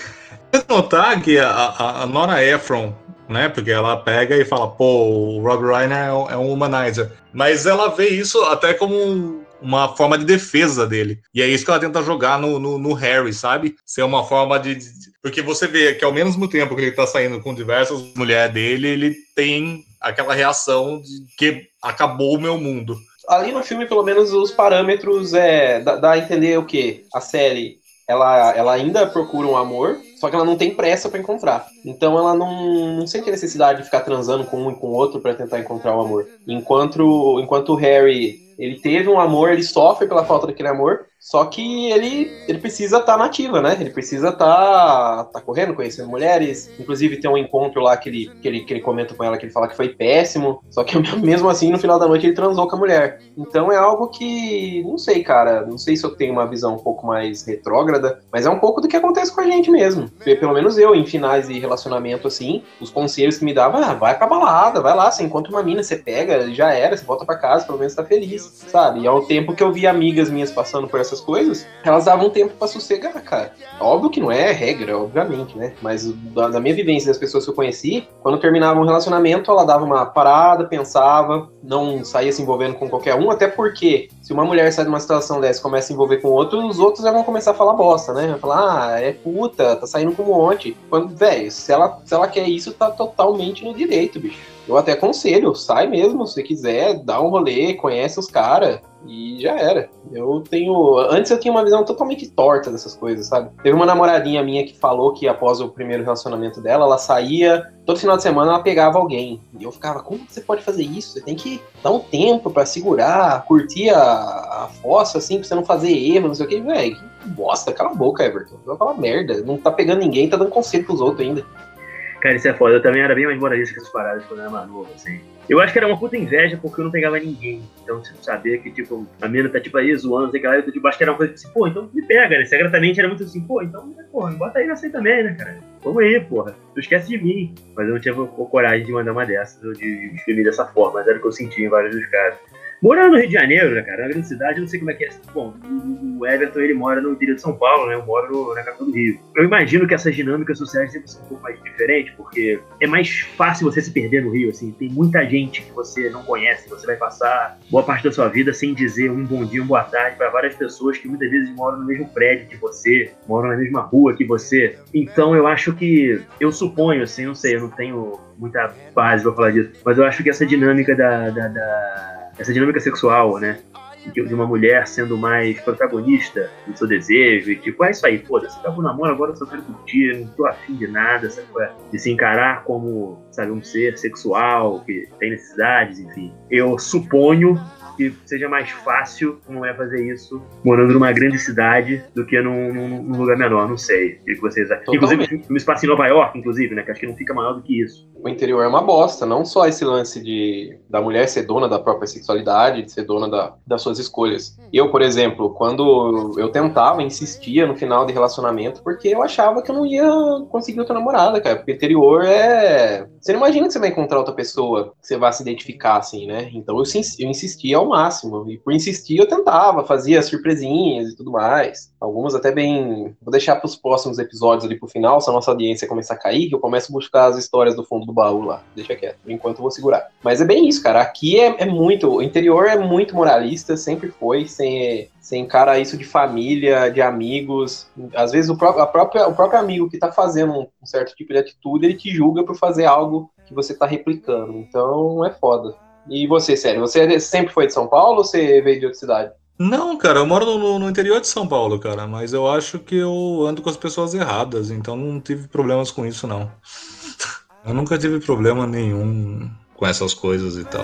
notar que a, a, a, Nora Ephron, né? Porque ela pega e fala, pô, o Rob Ryan é, é um humanizer. Mas ela vê isso até como um, uma forma de defesa dele. E é isso que ela tenta jogar no, no, no Harry, sabe? Ser uma forma de, de, Porque você vê que ao mesmo tempo que ele tá saindo com diversas mulheres dele, ele tem aquela reação de que acabou o meu mundo. Ali no filme, pelo menos, os parâmetros é, dá, dá a entender o quê? A série ela, ela ainda procura um amor, só que ela não tem pressa para encontrar. Então ela não, não sente a necessidade de ficar transando com um e com o outro para tentar encontrar o amor. Enquanto, enquanto o Harry ele teve um amor, ele sofre pela falta daquele amor, Só que ele, ele precisa estar tá nativa, né? Ele precisa estar tá, tá correndo, conhecendo mulheres. Inclusive tem um encontro lá que ele, que, ele, que ele comenta com ela que ele fala que foi péssimo. Só que *laughs* mesmo assim, no final da noite, ele transou com a mulher. Então é algo que, não sei, cara. Não sei se eu tenho uma visão um pouco mais retrógrada, mas é um pouco do que acontece com a gente mesmo. Pelo menos eu, em finais de relacionamento, assim, os conselhos que me davam, ah, vai pra balada, vai lá, você encontra uma mina, você pega, já era, você volta pra casa, pelo menos tá feliz, sabe? E ao tempo que eu vi amigas minhas passando por essa essas coisas, elas davam tempo para sossegar, cara. Óbvio que não é regra, obviamente, né? Mas da, da, minha vivência das pessoas que eu conheci, quando terminava um relacionamento, ela dava uma parada, pensava, não saía se envolvendo com qualquer um, até porque se uma mulher sai de uma situação dessa e começa a se envolver com outro, os outros já vão começar a falar bosta, né? Vai falar, ah, é puta, tá saindo com um monte. Quando, velho, se ela, se ela quer isso, tá totalmente no direito, bicho. Eu até aconselho, sai mesmo, se quiser, dá um rolê, conhece os caras e já era. Eu tenho. Antes eu tinha uma visão totalmente torta dessas coisas, sabe? Teve uma namoradinha minha que falou que após o primeiro relacionamento dela, ela saía, todo final de semana ela pegava alguém. E eu ficava, como você pode fazer isso? Você tem que dar um tempo para segurar, curtir a, a fossa, assim, pra você não fazer erro, não sei o que. Velho, que bosta, cala a boca, Everton. Vai falar merda. Não tá pegando ninguém, tá dando conselho pros outros ainda. Cara, isso é foda. Eu também era bem mais moralista que essas paradas quando eu era mais novo, assim. Eu acho que era uma puta inveja porque eu não pegava ninguém. Então, tipo, saber que, tipo, a mina tá, tipo, aí zoando, sei lá, eu, tipo, acho que era uma coisa assim, pô, então me pega, né? Secretamente era muito assim, pô, então, porra, bota aí nessa aí também, né, cara? Vamos aí, porra. Tu esquece de mim. Mas eu não tinha coragem de mandar uma dessas, ou de escrever dessa forma, mas era o que eu sentia em vários dos casos. Morando no Rio de Janeiro, né, cara, na grande cidade, eu não sei como é que é. Bom, o Everton, ele mora no interior de São Paulo, né? Eu moro na capital do Rio. Eu imagino que essas dinâmicas sociais sempre são um pouco mais diferentes, porque é mais fácil você se perder no Rio, assim. Tem muita gente que você não conhece, você vai passar boa parte da sua vida sem dizer um bom dia, um boa tarde para várias pessoas que muitas vezes moram no mesmo prédio que você, moram na mesma rua que você. Então eu acho que, eu suponho, assim, não sei, eu não tenho muita base pra falar disso, mas eu acho que essa dinâmica da, da, da essa dinâmica sexual, né? De uma mulher sendo mais protagonista do seu desejo, e tipo, é isso aí, foda-se, acabou o namoro, agora eu só quero curtir, não tô afim de nada, sabe? De se encarar como, sabe, um ser sexual, que tem necessidades, enfim. Eu suponho que seja mais fácil como é fazer isso morando numa grande cidade do que num, num, num lugar menor, não sei. O que vocês acham? Inclusive, um espaço em Nova York, inclusive, né? Que acho que não fica maior do que isso. O interior é uma bosta, não só esse lance de da mulher ser dona da própria sexualidade, de ser dona da, das suas escolhas. Eu, por exemplo, quando eu tentava, insistia no final de relacionamento, porque eu achava que eu não ia conseguir outra namorada, cara. Porque interior é. Você não imagina que você vai encontrar outra pessoa que você vai se identificar assim, né? Então eu, eu insistia ao máximo. E por insistir, eu tentava, fazia surpresinhas e tudo mais. Algumas até bem. Vou deixar para os próximos episódios ali pro final, se a nossa audiência começar a cair, que eu começo a buscar as histórias do fundo do baú lá. Deixa quieto. Por enquanto eu vou segurar. Mas é bem isso, cara. Aqui é, é muito. O interior é muito moralista, sempre foi, sem. Você encara isso de família, de amigos. Às vezes o próprio, própria, o próprio amigo que está fazendo um certo tipo de atitude, ele te julga por fazer algo que você está replicando. Então é foda. E você, sério, você sempre foi de São Paulo ou você veio de outra cidade? Não, cara, eu moro no, no, interior de São Paulo, cara, mas eu acho que eu ando com as pessoas erradas, então não tive problemas com isso, não. *laughs* Eu nunca tive problema nenhum com essas coisas e tal.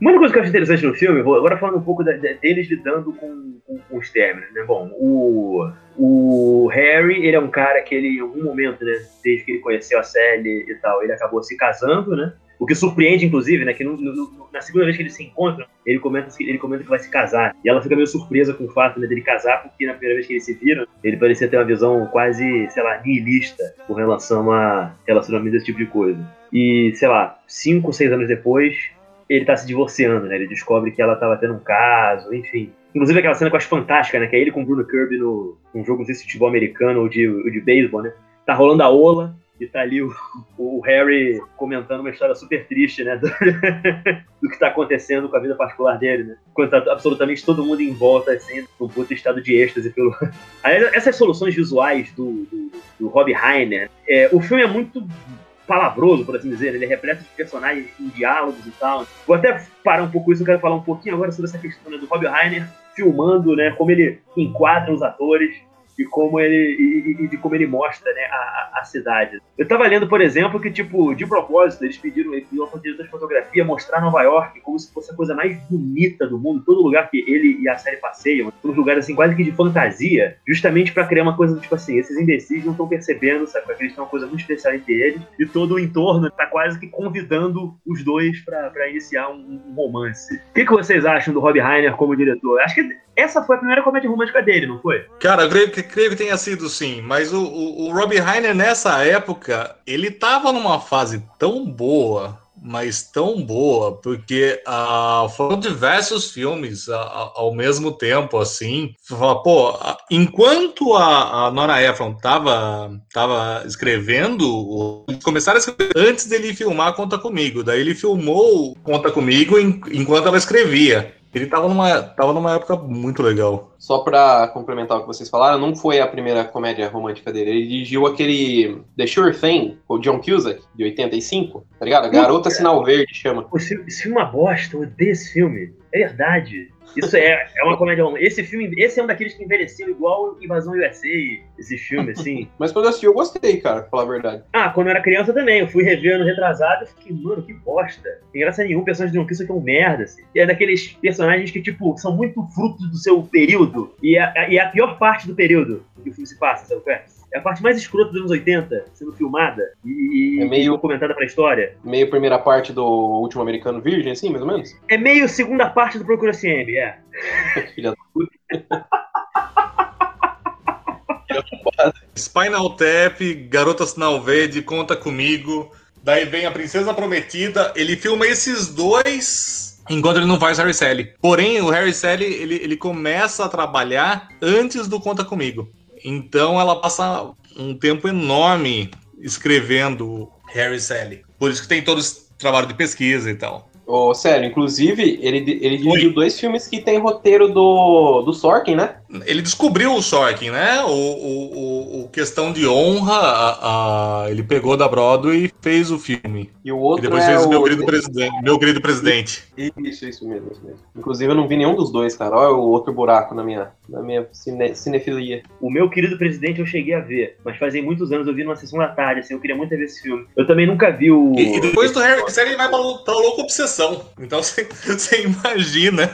Uma coisa que eu acho interessante no filme, vou agora falando um pouco da, da, deles lidando com, com, com, os términos, né? Bom, o, o Harry, ele é um cara que ele, em algum momento, né, desde que ele conheceu a Sally e tal, ele acabou se casando, né? O que surpreende, inclusive, né, que no, no, na segunda vez que eles se encontram, ele comenta, ele comenta que vai se casar. E ela fica meio surpresa com o fato né, dele casar, porque na primeira vez que eles se viram, ele parecia ter uma visão quase, sei lá, nihilista com relação a relacionamento desse tipo de coisa. E, sei lá, cinco, seis anos depois, ele tá se divorciando, né? Ele descobre que ela tava tendo um caso, enfim. Inclusive aquela cena que eu acho fantástica, né? Que é ele com o Bruno Kirby no um jogo, não sei se futebol americano ou de, ou de beisebol, né? Tá rolando a ola e tá ali o, o Harry comentando uma história super triste, né? *laughs* Do, do, que tá acontecendo com a vida particular dele, né? Quando tá absolutamente todo mundo em volta, assim, num puto estado de êxtase pelo... *laughs* Aí, essas soluções visuais do, do, do Rob Reiner, é, o filme é muito palavroso, por assim dizer. Ele é repleto de personagens com diálogos e tal. Vou até parar um pouco isso, eu quero falar um pouquinho agora sobre essa questão né, do Rob Reiner filmando, né, como ele enquadra os atores. E como ele e, de como ele mostra né, a, a, cidade. Eu tava lendo, por exemplo, que tipo de propósito eles pediram pediram ao diretor de fotografia mostrar Nova York como se fosse a coisa mais bonita do mundo, todo lugar que ele e a série passeiam, todos lugares assim quase que de fantasia, justamente para criar uma coisa tipo assim, esses imbecis não estão percebendo, sabe, que eles têm uma coisa muito especial entre eles e todo o entorno tá quase que convidando os dois para iniciar um, um romance. O que, que vocês acham do Rob Reiner como diretor? Acho que essa foi a primeira comédia romântica dele, não foi? Cara, eu creio que, creio que tenha sido sim, mas o, o, o Robbie Reiner nessa época, ele tava numa fase tão boa, mas tão boa, porque uh, foram diversos filmes uh, ao mesmo tempo, assim. Pô, enquanto a, a, Nora Ephron tava, tava escrevendo, começaram a escrever antes dele filmar Conta Comigo. Daí ele filmou Conta Comigo enquanto ela escrevia. Ele tava numa, tava numa época muito legal. Só pra complementar o que vocês falaram, não foi a primeira comédia romântica dele. Ele dirigiu aquele The Sure Thing, com o John Cusack, de 85, tá ligado? Garota Sinal Verde chama. Esse filme é uma bosta, eu odeio esse filme. É verdade. Isso é, é uma comédia romântica. Esse filme, esse é um daqueles que envelheceu igual Invasão USA, esse filme, assim. *laughs* Mas quando eu assisti, eu gostei, cara, pra falar a verdade. Ah, quando eu era criança também. Eu fui rever ano retrasado e fiquei, mano, que bosta. Tem graça nenhuma, personagem de Cusack é um merda, assim. E é daqueles personagens que, tipo, são muito frutos do seu período. E é, e é a pior parte do período que o filme se passa, sabe o que é? É a parte mais escrota dos anos 80, sendo filmada e, é meio, documentada pra história. Meio primeira parte do Último Americano Virgem, assim, mais ou menos? É meio segunda parte do Procura CM, é. *laughs* Filha da puta. Spinal Tap, Garota Sinal Verde, Conta Comigo. Daí vem a Princesa Prometida. Ele filma esses dois enquanto ele não faz Harry Sally. Porém, o Harry Sally, ele, ele começa a trabalhar antes do Conta Comigo. Então ela passa um tempo enorme escrevendo Harry Sally. Por isso que tem todo esse trabalho de pesquisa e tal. Oh, sério, inclusive, ele, ele dirigiu dois filmes que tem roteiro do, do Sorkin, né? Ele descobriu o Sorkin, né? O, o, o Questão de Honra, a, a, ele pegou da Broadway e fez o filme. E o outro e depois é fez o... meu, querido presidente, meu querido presidente. Isso, isso mesmo, isso mesmo. Inclusive, eu não vi nenhum dos dois, cara. Olha o outro buraco na minha, na minha cine, cinefilia. O meu querido presidente eu cheguei a ver, mas fazem muitos anos eu vi numa sessão da tarde, assim, eu queria muito ver esse filme. Eu também nunca vi o... E, e depois do Harry Série ele vai pra, pra louca obsessão. Então *laughs* você imagina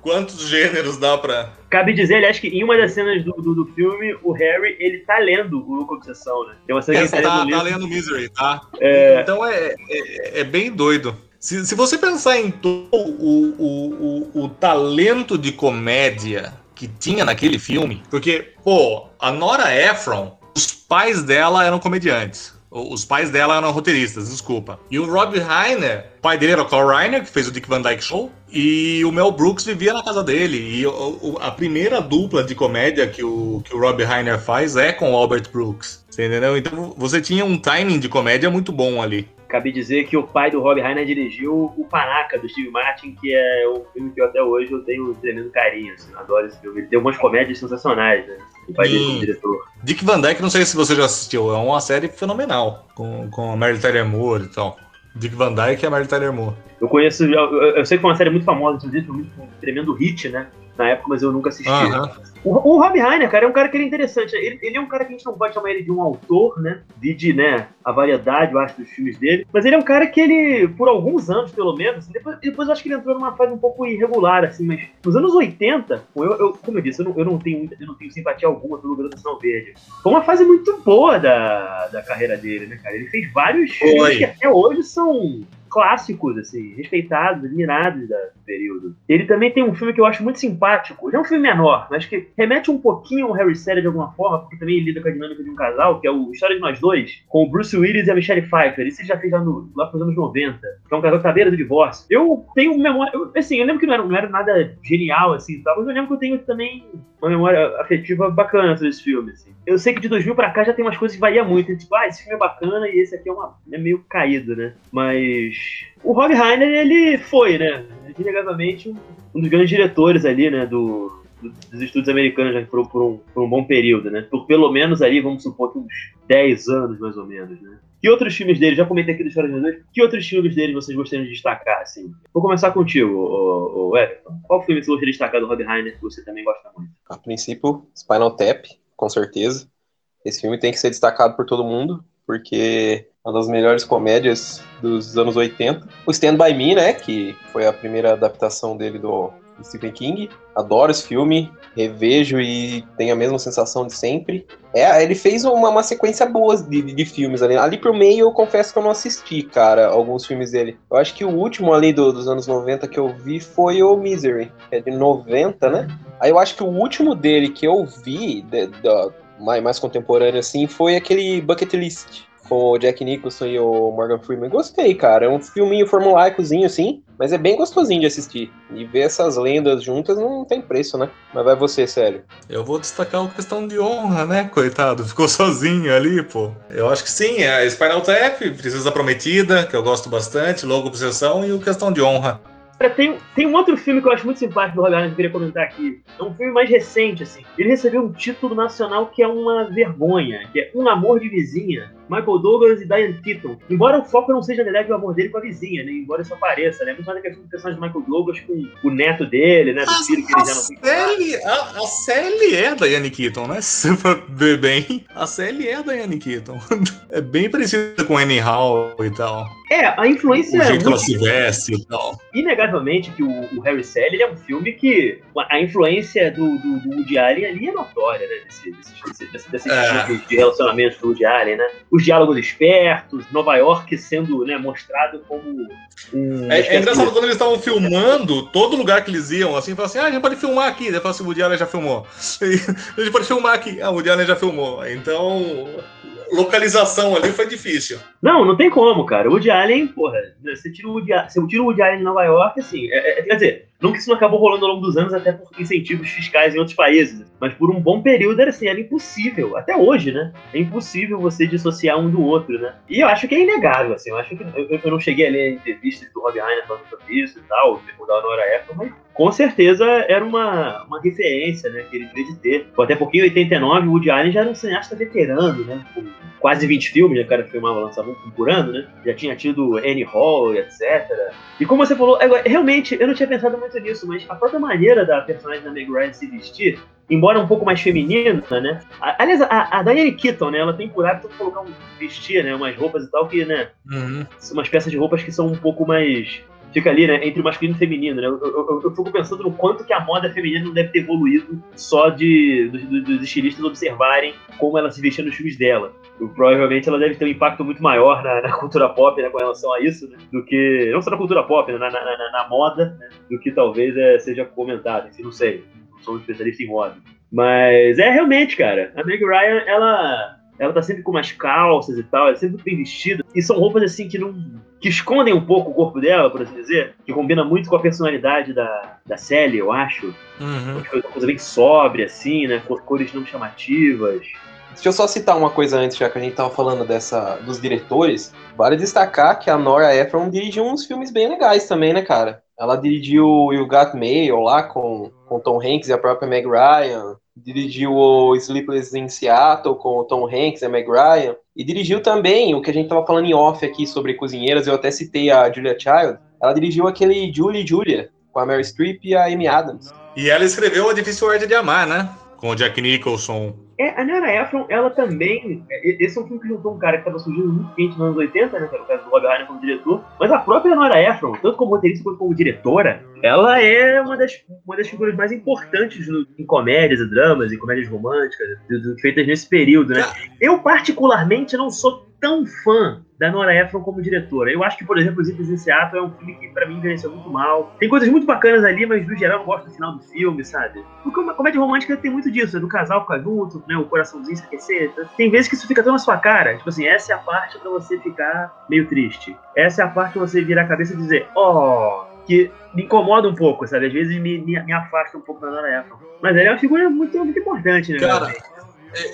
quantos gêneros dá pra Cabe dizer, aliás, que em uma das cenas do, do, do filme, o Harry, ele tá lendo o Luca Obsessão, né? Tem uma cena que ele tá, tá, lendo, tá lendo Misery, tá? É... Então é, é, é, bem doido. Se, se você pensar em todo o, o, o, o talento de comédia que tinha naquele filme, porque, pô, a Nora Ephron, os pais dela eram comediantes. Os pais dela eram roteiristas, desculpa. E o Rob Reiner, o pai dele era o Carl Reiner, que fez o Dick Van Dyke Show, e o Mel Brooks vivia na casa dele. E o, a primeira dupla de comédia que o, que o Rob Reiner faz é com o Albert Brooks. Você entendeu? Então você tinha um timing de comédia muito bom ali. Cabe dizer que o pai do Rob Reiner dirigiu o Panaca, do Steve Martin, que é um filme que até hoje eu tenho um tremendo carinho, assim, adoro esse filme. Ele tem algumas comédias sensacionais, né? O pai dele como diretor. Dick Van Dyke, não sei se você já assistiu, é uma série fenomenal, com, com a Mary Tyler Moore e tal. Dick Van Dyke e a Mary Tyler Moore. Eu conheço, eu, eu sei que é uma série muito famosa, inclusive, foi um tremendo hit, né? Na época, mas eu nunca assisti. Uh -huh. O, o Rob Reiner, cara, é um cara que ele é interessante. Ele, ele, é um cara que a gente não pode chamar ele de um autor, né? De, né, a variedade, eu acho, dos filmes dele. Mas ele é um cara que ele, por alguns anos, pelo menos, assim, depois, depois eu acho que ele entrou numa fase um pouco irregular, assim, mas nos anos 80, eu, eu como eu disse, eu não, eu não, tenho, eu não tenho simpatia alguma pelo Grande Sinal Verde. Foi uma fase muito boa da, da carreira dele, né, cara? Ele fez vários filmes que até hoje são clássicos, assim, respeitados, admirados do período. Ele também tem um filme que eu acho muito simpático. Ele é um filme menor, mas que remete um pouquinho ao Harry Sally de alguma forma, porque também lida com a dinâmica de um casal, que é o História de Nós Dois, com o Bruce Willis e a Michelle Pfeiffer. Isso já fez lá, no, lá pros anos 90, que é um casal que tá beira do divórcio. Eu tenho memória. Eu, assim, eu lembro que não era, não era nada genial, assim, mas eu lembro que eu tenho também uma memória afetiva bacana sobre esse filme. Assim. Eu sei que de 2000 pra cá já tem umas coisas que varia muito. Tipo, ah, esse filme é bacana e esse aqui é, uma, é meio caído, né? Mas o Rob Reiner, ele foi, né? Inegavelmente um, dos grandes diretores ali, né? Do, dos estudos americanos né, por, por, um, por, um, bom período, né? Por pelo menos ali, vamos supor que uns 10 anos, mais ou menos, né? Que outros filmes dele, já comentei aqui do História de Jesus, que outros filmes dele vocês gostariam de destacar, assim? Vou começar contigo, o, o Everton. Qual filme você gostaria de destacar do Rob Reiner que você também gosta muito? A princípio, Spinal Tap, com certeza. Esse filme tem que ser destacado por todo mundo, porque uma das melhores comédias dos anos 80. O Stand By Me, né, que foi a primeira adaptação dele do, Stephen King. Adoro esse filme, revejo e tenho a mesma sensação de sempre. É, ele fez uma, uma sequência boa de, de, de, filmes ali. Ali pro meio eu confesso que eu não assisti, cara, alguns filmes dele. Eu acho que o último ali do, dos anos 90 que eu vi foi o Misery, que é de 90, né? Aí eu acho que o último dele que eu vi, de, de, mais, mais contemporâneo assim, foi aquele Bucket List com o Jack Nicholson e o Morgan Freeman. Gostei, cara. É um filminho formulaicozinho, assim, mas é bem gostosinho de assistir. E ver essas lendas juntas não tem preço, né? Mas vai você, sério. Eu vou destacar a questão de honra, né, coitado? Ficou sozinho ali, pô. Eu acho que sim, é a Spinal Tap, Princesa Prometida, que eu gosto bastante, Logo Obsessão e o Questão de Honra. Tem, tem um outro filme que eu acho muito simpático do Rob que eu queria comentar aqui. É um filme mais recente, assim. Ele recebeu um título nacional que é uma vergonha, que é Um Amor de Vizinha. Michael Douglas e Diane Keaton. Embora o foco não seja, na verdade, o amor dele com a vizinha, né? Embora isso apareça, né? Muito mais a questão do personagem do Michael Douglas com o neto dele, né? Do a, filho que ele já não tem. A, a Sally é da Diane Keaton, né? *laughs* Se for ver bem, a Sally é da Diane Keaton. *laughs* É bem parecida com Annie Hall e tal. É, a influência. O jeito é que ela se veste e tal. Inegavelmente que o, o Harry Sally é um filme que a influência do, do, do Woody Allen ali é notória, né? Desse, desse, desse, desse é. tipo de relacionamento do Woody Allen, né? Os diálogos espertos, Nova York sendo né, mostrado como um. É, é engraçado de... quando eles estavam filmando, todo lugar que eles iam, assim, falavam assim: ah, a gente pode filmar aqui. Daí fala assim: o Woody Allen já filmou. *laughs* a gente pode filmar aqui. Ah, o Woody Allen já filmou. Então localização ali foi difícil. Não, não tem como, cara. O Woody Allen, porra, você tira o Woody, você tira o Woody Allen de Nova York, assim, é, é, quer dizer, que isso não acabou rolando ao longo dos anos, até por incentivos fiscais em outros países, mas por um bom período era assim, era impossível, até hoje, né? É impossível você dissociar um do outro, né? E eu acho que é inegável, assim, eu acho que eu, eu não cheguei a ler entrevistas do Rob Reiner falando sobre isso e tal, o da Nora mas com certeza era uma, uma referência, né, que ele devia de ter. Até porque em 89 o Woody Allen já era um cineasta veterano, né, com quase 20 filmes, né, cara filmava, lançava um por ano, né, já tinha tido Annie Hall, etc. E como você falou, realmente, eu não tinha pensado muito nisso, mas a própria maneira da personagem da Meg Ryan se vestir, embora um pouco mais feminina, né, aliás, a, a Diane Keaton, né, ela tem por hábito colocar um vestir, né, umas roupas e tal que, né, uhum. umas peças de roupas que são um pouco mais fica ali, né, entre o masculino e o feminino, né? Eu, eu, eu, fico pensando no quanto que a moda feminina não deve ter evoluído só de dos, dos estilistas observarem como ela se vestia nos filmes dela. Provavelmente ela deve ter um impacto muito maior na, na cultura pop, né, com relação a isso, né, do que não só na cultura pop, né, na, na, na moda, né, do que talvez é, seja comentado. Enfim, não sei, não sou um especialista em moda. Mas é realmente, cara, a Meg Ryan, ela ela tá sempre com umas calças e tal, ela é sempre bem vestida. E são roupas assim que não. que escondem um pouco o corpo dela, por assim dizer. Que combina muito com a personalidade da, da Sally, eu acho. Uhum. Uma coisa bem sóbria, assim, né? Cores não chamativas. Deixa eu só citar uma coisa antes, já que a gente tava falando dessa dos diretores. Vale destacar que a Nora Ephron dirigiu uns filmes bem legais também, né, cara? Ela dirigiu You Got Mail lá com, com Tom Hanks e a própria Meg Ryan dirigiu o Sleepless in Seattle com o Tom Hanks e a Meg Ryan, e dirigiu também o que a gente estava falando em off aqui sobre cozinheiras, eu até citei a Julia Child, ela dirigiu aquele Julie Julia, com a Mary Streep e a Amy Adams. E ela escreveu A Difícil Arte de Amar, né? Com o Jack Nicholson. É, a Nora Ephron, ela também. É, esse é um filme que juntou um cara que estava surgindo muito quente nos anos 80, né? Que era o caso do Rob Reiner como diretor. Mas a própria Nora Ephron, tanto como roteirista quanto como diretora, ela é uma das, uma das figuras mais importantes no, em comédias e dramas, e comédias românticas, feitas nesse período, né? Eu, particularmente, não sou tão fã da Nora Ephron como diretora. Eu acho que, por exemplo, em Seattle é um filme que, pra mim, envelheceu muito mal. Tem coisas muito bacanas ali, mas, no geral, eu gosto do final do filme, sabe? Porque uma comédia romântica tem muito disso, né? Do casal ficar junto, né? O coraçãozinho se aquecer. Tem vezes que isso fica tão na sua cara. Tipo assim, essa é a parte pra você ficar meio triste. Essa é a parte pra você virar a cabeça e dizer, ó... Oh, que me incomoda um pouco, sabe? Às vezes me, me, me afasta um pouco da Nora Ephron. Mas ela é uma figura muito, muito importante, né? Cara,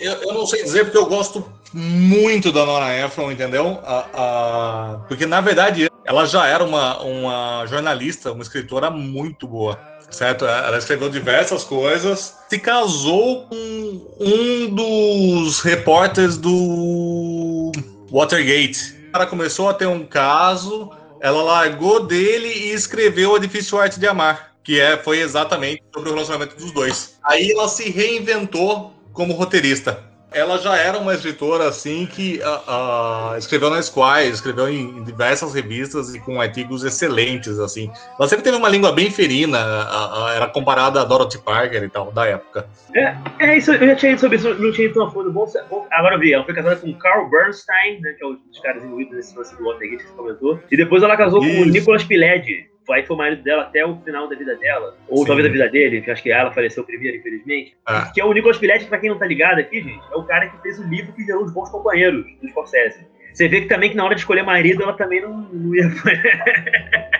eu, eu, não sei dizer porque eu gosto muito da Nora Ephron, entendeu? A, a... Porque, na verdade, ela já era uma, uma jornalista, uma escritora muito boa. Certo? Ela escreveu diversas coisas. Se casou com um dos repórteres do Watergate. Ela começou a ter um caso, ela largou dele e escreveu A Difícil Arte de Amar, que é, foi exatamente sobre o relacionamento dos dois. Aí ela se reinventou como roteirista. Ela já era uma escritora assim que uh, uh, escreveu na Esquire, escreveu em, diversas revistas e com artigos excelentes assim. Ela sempre teve uma língua bem ferina, uh, era comparada a Dorothy Parker e tal da época. É, é isso. Eu já tinha ido sobre isso, não tinha ido tão a fundo. Bom, agora eu vi, ela foi casada com Carl Bernstein, né, que é um dos caras envolvidos nesse lance do Watergate que você comentou, e depois ela casou isso. com o Nicholas Pileggi aí foi o marido dela até o final da vida dela, ou Sim. talvez da vida dele, que acho que ela faleceu primeiro, infelizmente. Ah. Que é o Nicolas Piletti, pra quem não tá ligado aqui, gente, é o cara que fez o livro que gerou os bons companheiros do Scorsese. Você vê que também que na hora de escolher marido, ela também não, não ia. *laughs*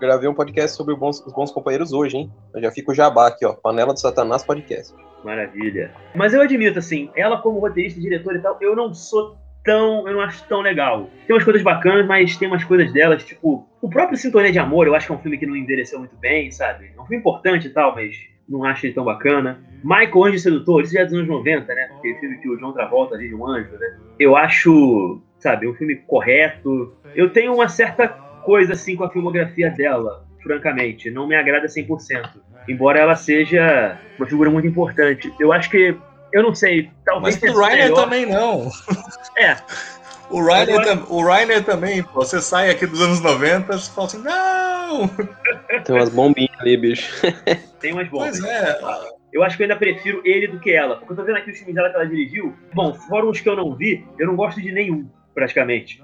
Gravei um podcast sobre os bons, os bons companheiros hoje, hein? Eu já fico jabá aqui, ó. Panela do Satanás Podcast. Maravilha. Mas eu admito, assim, ela como roteirista, diretora e tal, eu não sou tão. Eu não acho tão legal. Tem umas coisas bacanas, mas tem umas coisas delas, tipo. O próprio Sintonia de Amor, eu acho que é um filme que não envelheceu muito bem, sabe? É um filme importante e tal, mas não acho ele tão bacana. Michael Anjo Sedutor, isso já é dos anos 90, né? Aquele filme que o John Travolta ali de um anjo, né? Eu acho, sabe, um filme correto. Eu tenho uma certa coisa assim com a filmografia dela, francamente. Não me agrada 100%. Embora ela seja uma figura muito importante. Eu acho que eu não sei, talvez. Mas o Rainer também não. É. *laughs* O Rainer, Agora... o Rainer também, pô, você sai aqui dos anos 90 e fala assim, não! *laughs* Tem umas bombinhas ali, bicho. *laughs* Tem umas bombas. Pois é. Eu acho que eu ainda prefiro ele do que ela. Porque eu tô vendo aqui os filmes dela que ela dirigiu. Bom, fora os que eu não vi, eu não gosto de nenhum, praticamente.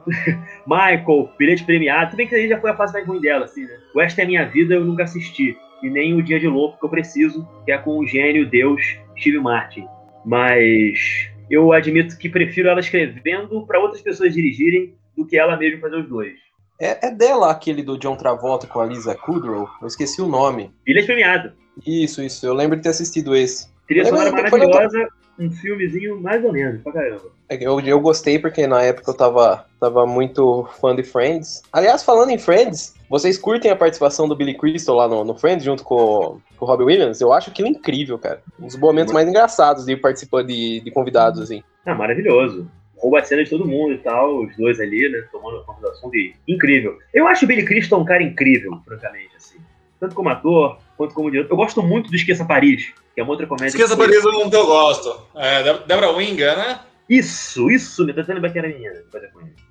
Michael, Bilhete Premiado, tudo bem que aí já foi a fase mais ruim dela, assim, né? O Esta é Minha Vida eu nunca assisti. E nem o Dia de Louco que eu preciso, que é com o gênio Deus Steve Martin. Mas eu admito que prefiro ela escrevendo para outras pessoas dirigirem do que ela mesma fazer os dois. É, é, dela aquele do John Travolta com a Lisa Kudrow? Eu esqueci o nome. Ilha é Premiado. Isso, isso. Eu lembro de ter assistido esse. Trilha sonora maravilhosa, um filmezinho mais ou menos, pra caramba. É eu, eu gostei porque na época eu tava, tava muito fã de Friends. Aliás, falando em Friends, vocês curtem a participação do Billy Crystal lá no, no Friends junto com, com o Robbie Williams? Eu acho aquilo incrível, cara. Um dos momentos mais engraçados de participar de, de convidados, assim. Ah, maravilhoso. Rouba a cena de todo mundo e tal, os dois ali, né, tomando a conversação de incrível. Eu acho o Billy Crystal um cara incrível, francamente, assim. Tanto como ator, quanto como diretor. Eu gosto muito do Esqueça Paris, que é uma outra comédia. Esqueça Paris é um que eu gosto. É, Debra Winger, né? Isso, isso, me tô tentando lembrar que era minha.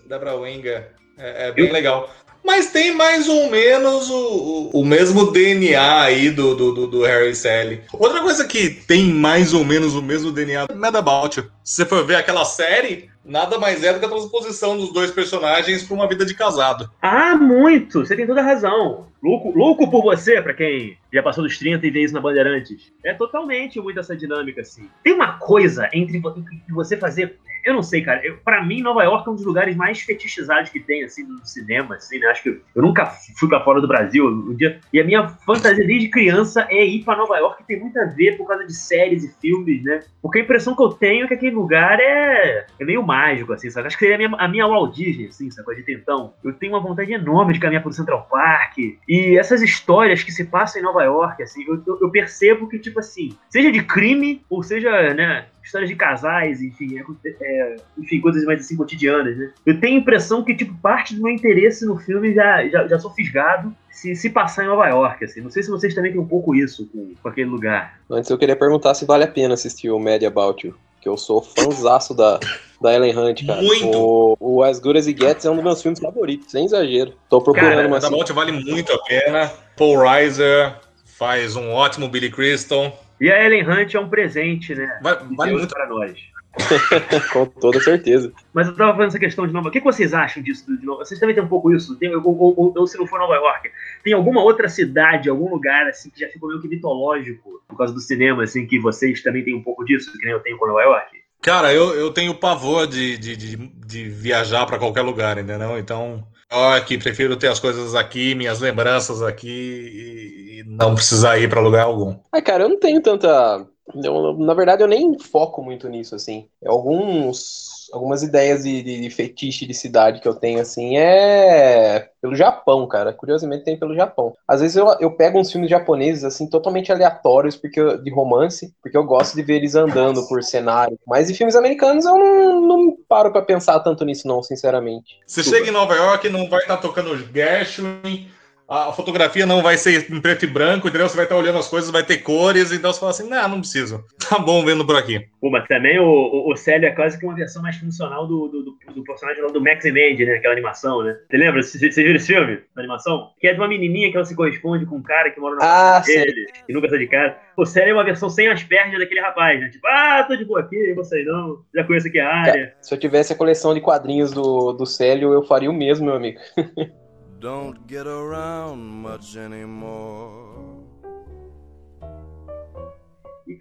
Debra Winger. É, é bem eu... legal. Mas tem mais ou menos o, o, o mesmo DNA aí do, do, do, Harry Sally. Outra coisa que tem mais ou menos o mesmo DNA é Mad About You. Se você for ver aquela série, nada mais é do que a transposição dos dois personagens para uma vida de casado. Ah, muito! Você tem toda a razão. Louco, louco por você, para quem já passou dos 30 e vê isso na Bandeirantes. É totalmente muito essa dinâmica, assim. Tem uma coisa entre você fazer eu não sei, cara. Pra mim, Nova York é um dos lugares mais fetichizados que tem, assim, no cinema, assim, né? Acho que eu, nunca fui pra fora do Brasil. Um dia, e a minha fantasia desde criança é ir pra Nova York, que tem muito a ver por causa de séries e filmes, né? Porque a impressão que eu tenho é que aquele lugar é, é meio mágico, assim, sabe? Acho que seria a minha, a minha Walt Disney, assim, sabe? De tentão. Eu tenho uma vontade enorme de caminhar pro Central Park. E essas histórias que se passam em Nova York, assim, eu, eu, percebo que, tipo assim, seja de crime, ou seja, né, histórias de casais, enfim, é, é, enfim, coisas mais assim cotidianas, né? Eu tenho a impressão que, tipo, parte do meu interesse no filme já, já, já sou fisgado se, se passar em Nova York, assim. Não sei se vocês também têm um pouco isso com, com aquele lugar. Antes eu queria perguntar se vale a pena assistir o Mad About You. Que eu sou fãzaço da, da Ellen Hunt, cara. Muito! O, o As Good As It Gets é um dos meus filmes favoritos, sem exagero. Tô procurando cara, uma... About You vale muito a pena. Paul Reiser faz um ótimo Billy Crystal. E a Ellen Hunt é um presente, né? Vale muito para nós. *laughs* Com toda certeza. Mas eu tava falando essa questão de Nova York. O que vocês acham disso de Nova Vocês também têm um pouco isso? Tem, ou, ou, ou, se não for Nova York, tem alguma outra cidade, algum lugar assim que já ficou meio que mitológico por causa do cinema, assim, que vocês também têm um pouco disso, que nem eu tenho com Nova York? Cara, eu, eu tenho pavor de, de, de, de viajar para qualquer lugar, entendeu? Então, eu aqui prefiro ter as coisas aqui, minhas lembranças aqui e, e não precisar ir para lugar algum. Ai, cara, eu não tenho tanta. Eu, na verdade, eu nem foco muito nisso, assim. Alguns algumas ideias de, de, de, fetiche de cidade que eu tenho, assim, é pelo Japão, cara. Curiosamente tem pelo Japão. Às vezes eu, eu pego uns filmes japoneses, assim, totalmente aleatórios porque eu, de romance, porque eu gosto de ver eles andando por cenário. Mas em filmes americanos eu não, não paro para pensar tanto nisso, não, sinceramente. Você chega em Nova York não vai estar tá tocando Gershwin, a fotografia não vai ser em preto e branco, entendeu? Você vai estar olhando as coisas, vai ter cores, então você fala assim, não, não preciso. *laughs* Tá bom vendo por aqui. Pô, mas também o, o, o Célio é quase que uma versão mais funcional do, do, do, do personagem lá do Max Mandy, né? Aquela animação, né? Você lembra? Você, viu esse filme? Da animação? Que é de uma menininha que ela se corresponde com um cara que mora na Ah, casa dele e nunca sai de casa. O Célio é uma versão sem as pernas daquele rapaz, né? Tipo, ah, tô de boa aqui, sair não, já conheço aqui a área. Se eu tivesse a coleção de quadrinhos do, do Célio, eu faria o mesmo, meu amigo. *laughs* don't get around much anymore.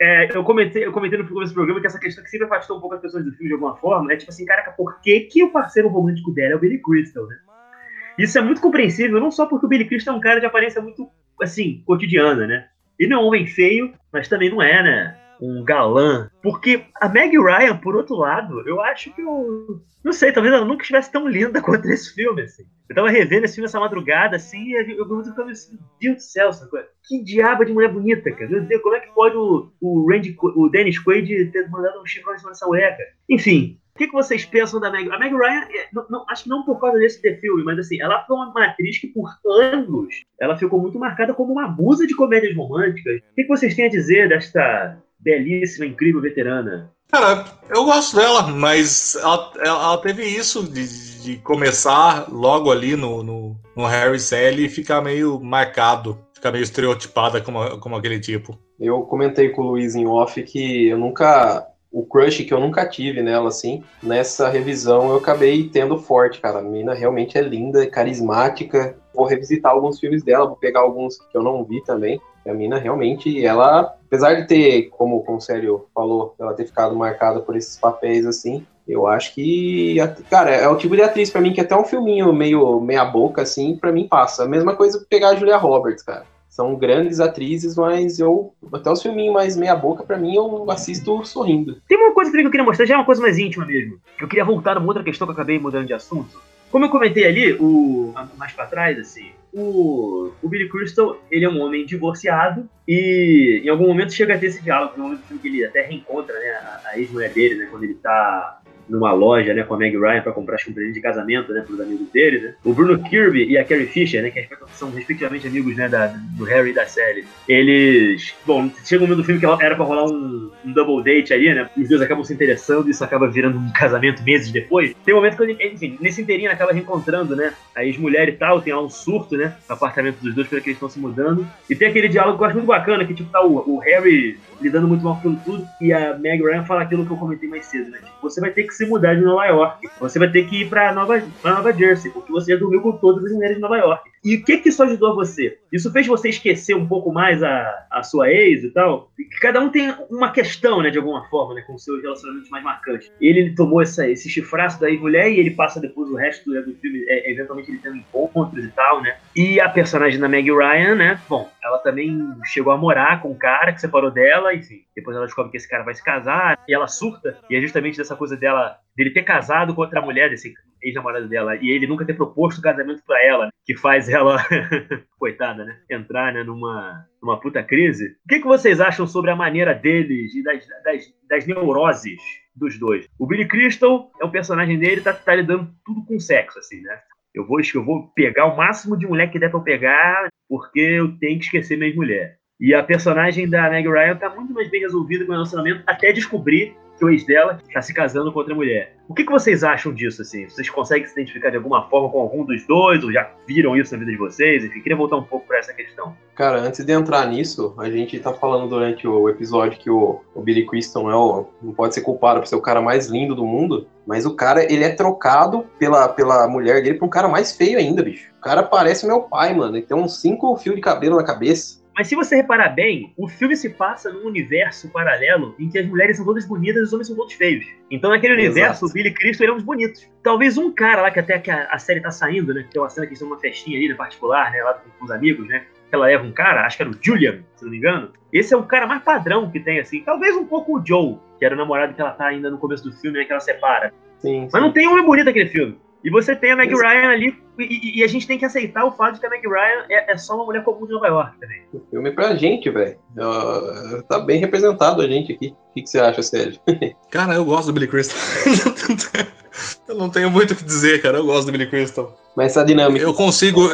É, eu comentei, eu comentei no começo do programa que essa questão que sempre afastou um pouco as pessoas do filme de alguma forma é tipo assim, caraca, por que, que o parceiro romântico dela é o Billy Crystal, né? Isso é muito compreensível, não só porque o Billy Crystal é um cara de aparência muito, assim, cotidiana, né? Ele não é um homem feio, mas também não é, né? Um galã. Porque a Meg Ryan, por outro lado, eu acho que eu. Não sei, talvez ela nunca estivesse tão linda *laughs* quanto esse filme, assim. Eu tava revendo esse filme essa madrugada, assim, e eu ficava assim, Deus do céu, sabe? Que diabo de mulher bonita, cara. Meu Deus, como é que pode o, o, Randy, o Dennis Quaid ter mandado um chifre dessa mulher, cara? Enfim, o que, que vocês pensam da Meg? A Meg Ryan, é, não- não- acho que não por causa desse filme, mas assim, ela foi uma uma atriz que por anos ela ficou muito marcada como uma musa de comédias românticas. O que, que vocês têm a dizer desta belíssima, incrível veterana? Cara, eu gosto dela, mas ela, ela- ela teve isso de, de começar logo ali no, no, no Harry Sally e ficar meio marcado, ficar meio estereotipada como, como aquele tipo. Eu comentei com o Luiz em off que eu nunca. O crush que eu nunca tive nela, assim, nessa revisão eu acabei tendo forte, cara. A menina realmente é linda, é carismática. Vou revisitar alguns filmes dela, vou pegar alguns que eu não vi também. A mina realmente, ela, apesar de ter, como o Conselho falou, ela ter ficado marcada por esses papéis assim, eu acho que, cara, é o tipo de atriz pra mim que até um filminho meio meia boca assim, pra mim passa. A mesma coisa pegar a Julia Roberts, cara. São grandes atrizes, mas eu até os filminhos mais meia boca pra mim eu assisto sorrindo. Tem uma coisa também que eu queria mostrar, já é uma coisa mais íntima mesmo. Eu queria voltar numa outra questão que eu acabei mudando de assunto. Como eu comentei ali, o mais pra trás, assim, o, o Billy Crystal, ele é um homem divorciado e em algum momento chega a ter esse diálogo, no momento que ele até reencontra né, a, a ex-mulher dele, né, quando ele tá numa loja, né, com a Meg Ryan pra comprar acho um presente de casamento, né, pros amigos dele, né. O Bruno Kirby e a Carrie Fisher, né, que são respectivamente amigos, né, da, do Harry e da Sally, eles, bom, chega um momento do filme que era pra rolar um, um double date ali, né, os dois acabam se interessando e isso acaba virando um casamento meses depois. Tem um momento que, enfim, nesse inteirinho acaba reencontrando, né, a ex-mulher e tal, tem lá um surto, né, no apartamento dos dois, quando eles estão se mudando, e tem aquele diálogo que eu acho muito bacana, que tipo, tá o, o Harry lidando muito mal com tudo, e a Meg Ryan fala aquilo que eu comentei mais cedo, né, tipo, você vai ter que se mudar de Nova York, você vai ter que ir pra Nova, pra Nova Jersey, porque você já dormiu com todas as mulheres de Nova York. E o que que isso ajudou você? Isso fez você esquecer um pouco mais a, a sua ex e tal? Cada um tem uma questão, né, de alguma forma, né, com seus relacionamentos mais marcantes. Ele tomou essa, esse chifraço da ex-mulher e ele passa depois o resto do, do filme, é, eventualmente ele tendo encontros e tal, né? E a personagem da Meg Ryan, né, bom, ela também chegou a morar com um cara que separou dela, enfim. Depois ela descobre que esse cara vai se casar e ela surta. E é justamente dessa coisa dela, dele ter casado com outra mulher, desse ex-namorado dela, e ele nunca ter proposto o casamento pra ela, que faz ela, *laughs* coitada, né, entrar, né, numa, numa puta crise. O que, que vocês acham sobre a maneira deles e das, das, das neuroses dos dois? O Billy Crystal é um personagem dele, tá, tá lidando tudo com sexo, assim, né? Eu vou, eu vou pegar o máximo de mulher que der pra eu pegar, porque eu tenho que esquecer minha mulher. E a personagem da Meg Ryan tá muito mais bem resolvida com o relacionamento, até descobrir que o ex dela tá se casando com outra mulher. O que, que vocês acham disso, assim? Vocês conseguem se identificar de alguma forma com algum dos dois, ou já viram isso na vida de vocês? Enfim, queria voltar um pouco para essa questão. Cara, antes de entrar nisso, a gente tá falando durante o episódio que o, o Billy Crystal é o, não pode ser culpado por ser o cara mais lindo do mundo, mas o cara, ele é trocado pela, pela mulher dele pra um cara mais feio ainda, bicho. O cara parece meu pai, mano. Ele tem uns cinco fios de cabelo na cabeça. Mas se você reparar bem, o filme se passa num universo paralelo em que as mulheres são todas bonitas e os homens são todos feios. Então, naquele Exato. universo, o Billy Crystal ele é um dos bonitos. Talvez um cara lá, que até que a, a série tá saindo, né? Que tem uma cena que eles estão numa festinha ali, né, particular, né? Lá com, com os amigos, né? Que ela leva um cara, acho que era o Julian, se não me engano. Esse é o cara mais padrão que tem, assim. Talvez um pouco o Joe, que era o namorado que ela tá ainda no começo do filme, né? Que ela separa. Sim, Mas não tem homem bonito naquele filme. E você tem a Meg. Ryan ali, e, e- a gente tem que aceitar o fato de que a Meg Ryan é, é só uma mulher comum de Nova York também. O filme é pra gente, velho. Ah, tá bem representado a gente aqui. O que, que você acha, Sérgio? *laughs* Cara, eu gosto do Billy Crystal. *laughs* Eu não tenho muito o que dizer, cara. Eu gosto do Billy Crystal. Mas essa dinâmica. Eu consigo.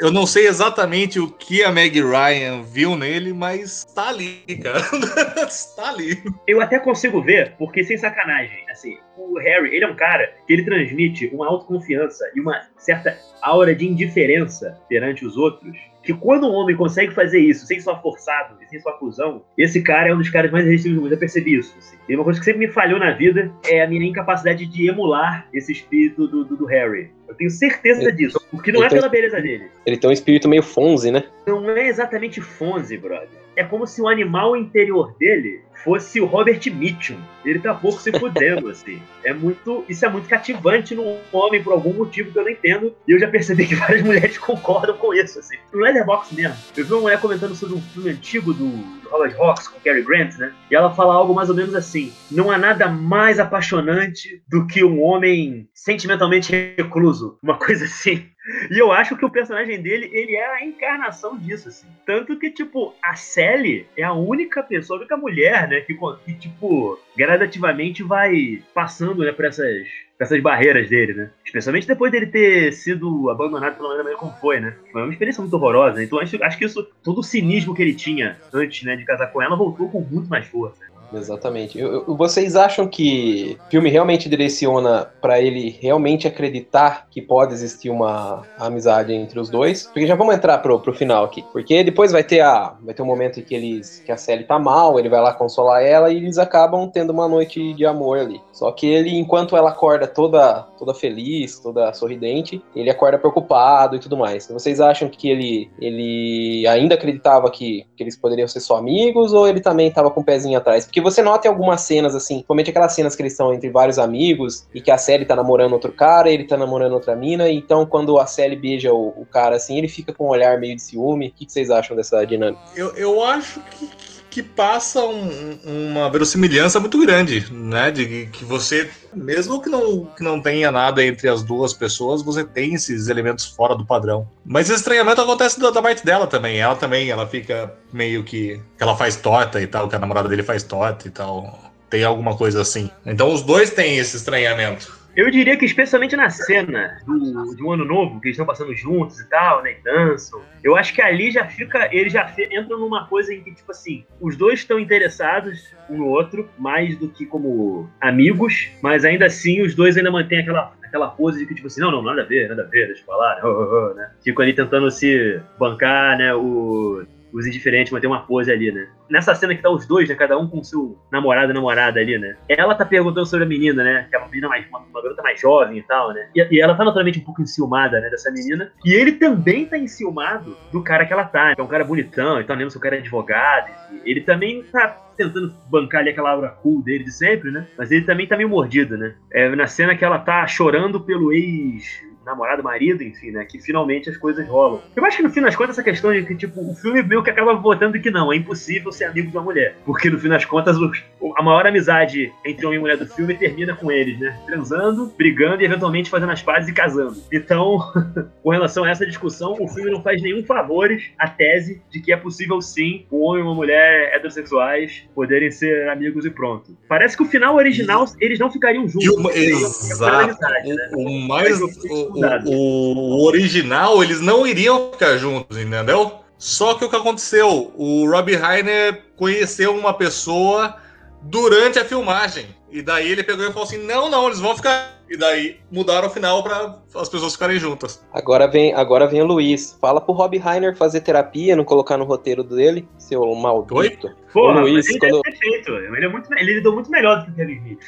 Eu não sei exatamente o que a Meg Ryan viu nele, mas tá ali, cara. *laughs* tá ali. Eu até consigo ver, porque sem sacanagem, assim, o Harry, ele é um cara que ele transmite uma autoconfiança e uma certa aura de indiferença perante os outros que quando um homem consegue fazer isso sem só forçado e sem só acusão, esse cara é um dos caras mais resistíveis do mundo. Eu percebi isso. Assim. E uma coisa que sempre me falhou na vida é a minha incapacidade de emular esse espírito do, do, do Harry. Eu tenho certeza Ele- disso, porque não é pela beleza dele. Ele tem um espírito meio Fonze, né? Não é exatamente Fonze, brother. É como se o animal interior dele fosse o Robert Mitchum. Ele tá pouco se fudendo, *laughs* assim. É muito. Isso é muito cativante num homem por algum motivo que eu não entendo. E eu já percebi que *laughs* várias mulheres concordam com isso, assim. No Leatherbox mesmo, eu vi uma mulher comentando sobre um filme antigo do, do Howard Hawks com Cary Grant, né? E ela fala algo mais ou menos assim: não há nada mais apaixonante do que um homem sentimentalmente recluso. Uma coisa assim. E eu acho que o personagem dele, ele é a encarnação disso, assim. Tanto que, tipo, a Sally é a única pessoa, a única mulher, né, que, que tipo, gradativamente vai passando, né, por essas, por essas barreiras dele, né? Especialmente depois dele ter sido abandonado pela maneira como foi, né? Foi uma experiência muito horrorosa. Então acho, acho que isso, todo o cinismo que ele tinha antes, né, de casar com ela, voltou com muito mais força. Exatamente. Eu- eu- vocês acham que o filme realmente direciona pra ele realmente acreditar que pode existir uma amizade entre os dois? Porque já vamos entrar pro, pro final aqui. Porque depois vai ter a vai ter um momento em que eles que a Sally tá mal, ele vai lá consolar ela e eles acabam tendo uma noite de amor ali. Só que ele, enquanto ela acorda toda toda feliz, toda sorridente, ele acorda preocupado e tudo mais. Vocês acham que ele ele ainda acreditava que, que eles poderiam ser só amigos ou ele também tava com o pezinho atrás? Porque você nota em algumas cenas, assim, principalmente aquelas cenas que eles estão entre vários amigos e que a Sally tá namorando outro cara, ele tá namorando outra mina, então quando a Sally beija o, o cara assim, ele fica com um olhar meio de ciúme. O que, que vocês acham dessa dinâmica? Eu, eu acho que, que passa um- uma verossimilhança muito grande, né? De que- você, mesmo que não, que não tenha nada entre as duas pessoas, você tem esses elementos fora do padrão. Mas esse estranhamento acontece da, da parte dela também. Ela também, ela fica meio que ela faz torta e tal, que a namorada dele faz torta e tal. Tem alguma coisa assim. Então os dois têm esse estranhamento. Eu diria que especialmente na cena do, de um ano novo, que eles estão passando juntos e tal, né? E dançam. Eu acho que ali já fica. Eles já entram numa coisa em que, tipo assim, os dois estão interessados um no outro, mais do que como amigos, mas ainda assim os dois ainda mantêm aquela. Aquela pose de que, tipo assim, não, não, nada a ver, nada a ver, deixa eu falar, né? oh, oh, oh, né? Fico ali tentando se bancar, né? O, os indiferentes, manter uma pose ali, né? Nessa cena que tá os dois, né? Cada um com seu namorado namorada ali, né? Ela tá perguntando sobre a menina, né? Que é uma menina mais, uma, uma garota mais jovem e tal, né? E, e ela tá naturalmente um pouco enciumada, né? Dessa menina. E ele também tá enciumado do cara que ela tá. Que é um cara bonitão e tal, lembra se o cara é advogado. Ele também tá tentando bancar ali aquela aura cool dele de sempre, né? Mas ele também tá meio mordido, né? É na cena que ela tá chorando pelo ex namorado, marido, enfim, né? Que finalmente as coisas rolam. Eu acho que no fim das contas essa questão de que, tipo, o filme meio que acaba botando que não, é impossível ser amigo de uma mulher. Porque no fim das contas, os- a maior amizade entre homem e mulher do filme termina com eles, né? Transando, brigando e eventualmente fazendo as pazes e casando. Então, *laughs* com relação a essa discussão, o filme não faz nenhum favores à tese de que é possível sim um homem e uma mulher heterossexuais poderem ser amigos e pronto. Parece que o final original eles não ficariam juntos. E o, Seriam apenas amizade, né? o, mais. O. o- o original, eles não iriam ficar juntos, entendeu? Só que o que aconteceu? O Rob Reiner conheceu uma pessoa durante a filmagem. E daí ele pegou e falou assim: não, não, eles vão ficar. E daí mudaram o final pra as pessoas ficarem juntas. Agora vem, agora vem o Luiz. Fala pro Rob Reiner fazer terapia, não colocar no roteiro dele, seu maldito. Porra, Ô, Luiz, mas ele quando- deve ter feito. Ele, é muito, ele lidou muito melhor do que o Kevin Smith.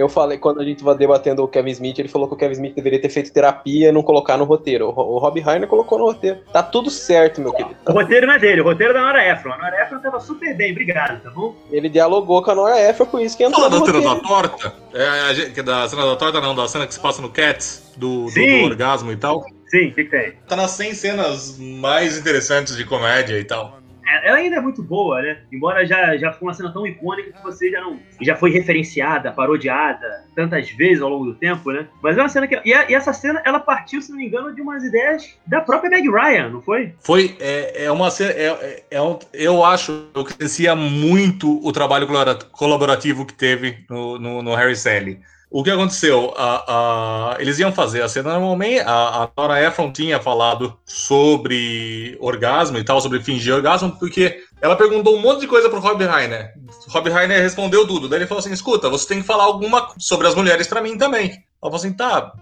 Eu falei, quando a gente vai debatendo o Kevin Smith, ele falou que o Kevin Smith deveria ter feito terapia e não colocar no roteiro. O, Ro- o Rob Reiner colocou no roteiro. Tá tudo certo, meu querido. O roteiro não é dele, o roteiro é da Nora Ephron. A Nora Ephron tava super bem, obrigado, tá bom? Ele dialogou com a Nora Ephron, por isso que entrou Fala no da cena roteiro. da torta? É, a gente- que da cena da torta, não, da cena que se passa no Cats, do, do, do orgasmo e tal. Sim, o que, que tem? Tá nas 100 cenas mais interessantes de comédia e tal. Ela ainda é muito boa, né? Embora já, já foi uma cena tão icônica que você já não. Já foi referenciada, parodiada tantas vezes ao longo do tempo, né? Mas é uma cena que. E, a- e essa cena, ela partiu, se não me engano, de umas ideias da própria Meg Ryan, não foi? Foi, é, é uma cena, é, é- é um, eu acho eu crescia muito o trabalho colabora- colaborativo que teve no, no, no Harry Sally. O que aconteceu? A, a, eles iam fazer a cena normalmente. A, a Nora Ephron tinha falado sobre orgasmo e tal, sobre fingir orgasmo, porque ela perguntou um monte de coisa pro Rob Reiner. Rob Reiner respondeu tudo. Daí ele falou assim: escuta, você tem que falar alguma sobre as mulheres para mim também. Ela falou assim: tá,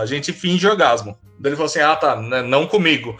a gente finge orgasmo. Daí ele falou assim: ah, tá, né, não comigo.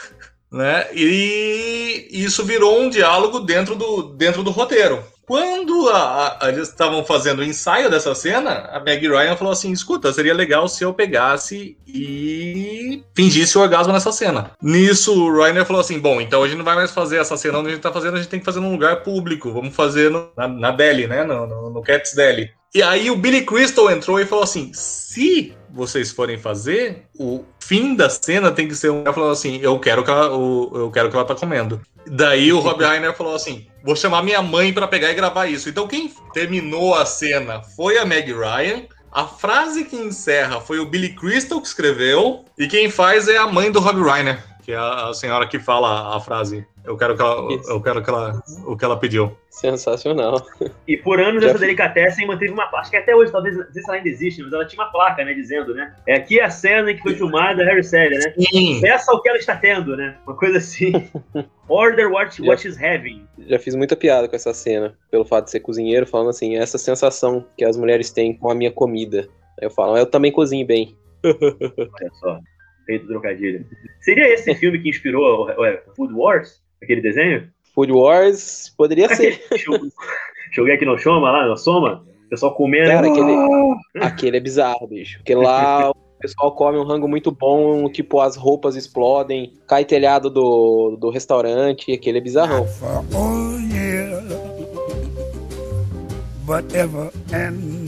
*laughs* né? E isso virou um diálogo dentro do, dentro do roteiro. Quando a, a, eles estavam fazendo o ensaio dessa cena, a Meg Ryan falou assim: escuta, seria legal se eu pegasse e fingisse o orgasmo nessa cena. Nisso, o Reiner falou assim: bom, então a gente não vai mais fazer essa cena onde a gente tá fazendo, a gente tem que fazer num lugar público. Vamos fazer no, na, na Deli, né? No, no, no Cats Deli. E aí o Billy Crystal entrou e falou assim: se vocês forem fazer, o fim da cena tem que ser um falando assim: eu quero que ela, eu quero que ela tá comendo. Daí o Rob Reiner falou assim: vou chamar minha mãe para pegar e gravar isso. Então quem terminou a cena foi a Meg Ryan. A frase que encerra foi o Billy Crystal que escreveu. E quem faz é a mãe do Rob Reiner, que é a senhora que fala a frase. Eu quero que ela, eu quero que ela, o que ela pediu. Sensacional. E por anos Já essa delicatessen manteve uma placa, acho que até hoje talvez, não sei se ela ainda existe, mas ela tinha uma placa, né, dizendo, né, é aqui é a cena em que foi filmada Harry Série, né? Sim. Peça o que ela está tendo, né? Uma coisa assim. *laughs* Order what, what she's having. Já fiz muita piada com essa cena, pelo fato de ser cozinheiro, falando assim, essa sensação que as mulheres têm com a minha comida. Aí eu falo, eu também cozinho bem. Olha só, feito trocadilho. Seria esse filme que inspirou o Food Wars? Aquele desenho? Food Wars poderia ser. Joguei aqui no Soma, lá no Soma. O pessoal comendo. Cara, aquele, aquele é bizarro, bicho. Porque lá o pessoal come um rango muito bom, tipo, as roupas explodem, cai telhado do, do restaurante, aquele é bizarrão.